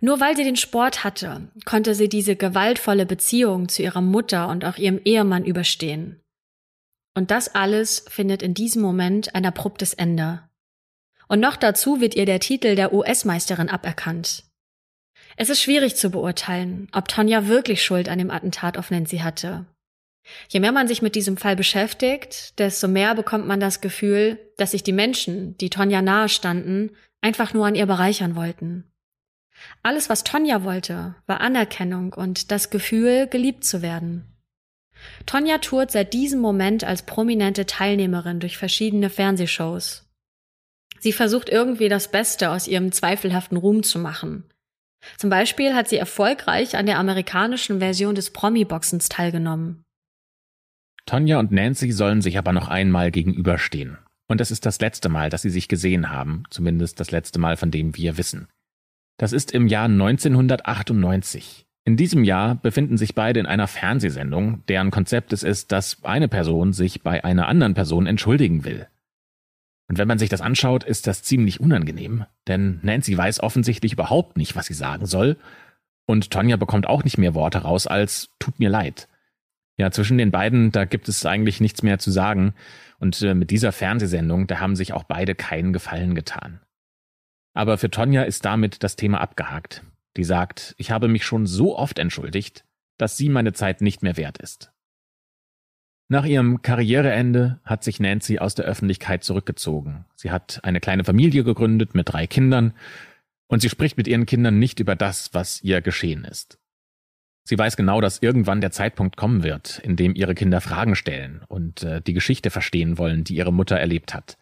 B: Nur weil sie den Sport hatte, konnte sie diese gewaltvolle Beziehung zu ihrer Mutter und auch ihrem Ehemann überstehen. Und das alles findet in diesem Moment ein abruptes Ende. Und noch dazu wird ihr der Titel der US-Meisterin aberkannt. Es ist schwierig zu beurteilen, ob Tonja wirklich Schuld an dem Attentat auf Nancy hatte. Je mehr man sich mit diesem Fall beschäftigt, desto mehr bekommt man das Gefühl, dass sich die Menschen, die Tonja nahe standen, einfach nur an ihr bereichern wollten. Alles, was Tonja wollte, war Anerkennung und das Gefühl, geliebt zu werden. Tonja tourt seit diesem Moment als prominente Teilnehmerin durch verschiedene Fernsehshows. Sie versucht irgendwie das Beste aus ihrem zweifelhaften Ruhm zu machen. Zum Beispiel hat sie erfolgreich an der amerikanischen Version des Promi-Boxens teilgenommen.
C: Tonja und Nancy sollen sich aber noch einmal gegenüberstehen. Und es ist das letzte Mal, dass sie sich gesehen haben, zumindest das letzte Mal, von dem wir wissen. Das ist im Jahr 1998. In diesem Jahr befinden sich beide in einer Fernsehsendung, deren Konzept es ist, dass eine Person sich bei einer anderen Person entschuldigen will. Und wenn man sich das anschaut, ist das ziemlich unangenehm, denn Nancy weiß offensichtlich überhaupt nicht, was sie sagen soll, und Tonja bekommt auch nicht mehr Worte raus als tut mir leid. Ja, zwischen den beiden, da gibt es eigentlich nichts mehr zu sagen, und äh, mit dieser Fernsehsendung, da haben sich auch beide keinen Gefallen getan. Aber für Tonja ist damit das Thema abgehakt. Die sagt, ich habe mich schon so oft entschuldigt, dass sie meine Zeit nicht mehr wert ist. Nach ihrem Karriereende hat sich Nancy aus der Öffentlichkeit zurückgezogen. Sie hat eine kleine Familie gegründet mit drei Kindern und sie spricht mit ihren Kindern nicht über das, was ihr geschehen ist. Sie weiß genau, dass irgendwann der Zeitpunkt kommen wird, in dem ihre Kinder Fragen stellen und äh, die Geschichte verstehen wollen, die ihre Mutter erlebt hat.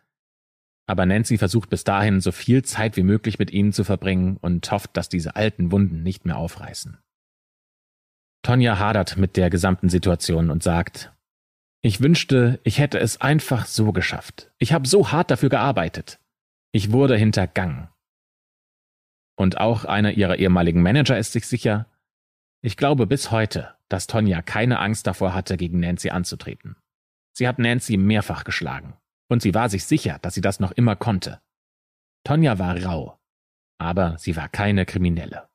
C: Aber Nancy versucht bis dahin so viel Zeit wie möglich mit ihnen zu verbringen und hofft, dass diese alten Wunden nicht mehr aufreißen. Tonja hadert mit der gesamten Situation und sagt, ich wünschte, ich hätte es einfach so geschafft. Ich habe so hart dafür gearbeitet. Ich wurde hintergangen. Und auch einer ihrer ehemaligen Manager ist sich sicher, ich glaube bis heute, dass Tonja keine Angst davor hatte, gegen Nancy anzutreten. Sie hat Nancy mehrfach geschlagen. Und sie war sich sicher, dass sie das noch immer konnte. Tonja war rau, aber sie war keine Kriminelle.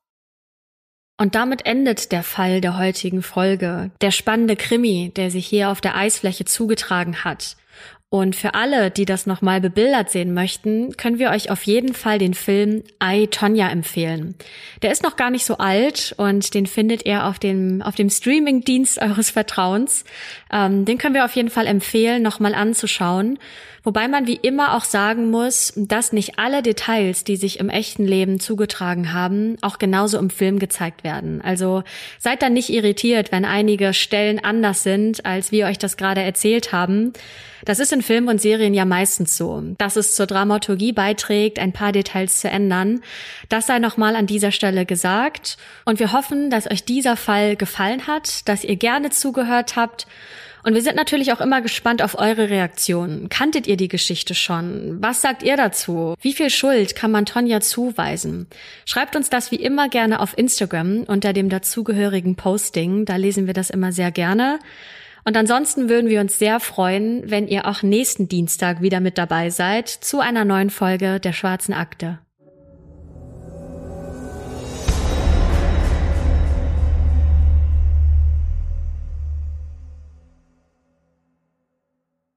B: Und damit endet der Fall der heutigen Folge, der spannende Krimi, der sich hier auf der Eisfläche zugetragen hat. Und für alle, die das nochmal bebildert sehen möchten, können wir euch auf jeden Fall den Film I, Tonja empfehlen. Der ist noch gar nicht so alt und den findet ihr auf dem, auf dem Streaming-Dienst eures Vertrauens. Ähm, den können wir auf jeden Fall empfehlen, nochmal anzuschauen. Wobei man wie immer auch sagen muss, dass nicht alle Details, die sich im echten Leben zugetragen haben, auch genauso im Film gezeigt werden. Also seid dann nicht irritiert, wenn einige Stellen anders sind, als wir euch das gerade erzählt haben. Das ist in Filmen und Serien ja meistens so, dass es zur Dramaturgie beiträgt, ein paar Details zu ändern. Das sei nochmal an dieser Stelle gesagt. Und wir hoffen, dass euch dieser Fall gefallen hat, dass ihr gerne zugehört habt und wir sind natürlich auch immer gespannt auf eure Reaktionen. Kanntet ihr die Geschichte schon? Was sagt ihr dazu? Wie viel Schuld kann man Tonja zuweisen? Schreibt uns das wie immer gerne auf Instagram unter dem dazugehörigen Posting. Da lesen wir das immer sehr gerne. Und ansonsten würden wir uns sehr freuen, wenn ihr auch nächsten Dienstag wieder mit dabei seid zu einer neuen Folge der Schwarzen Akte.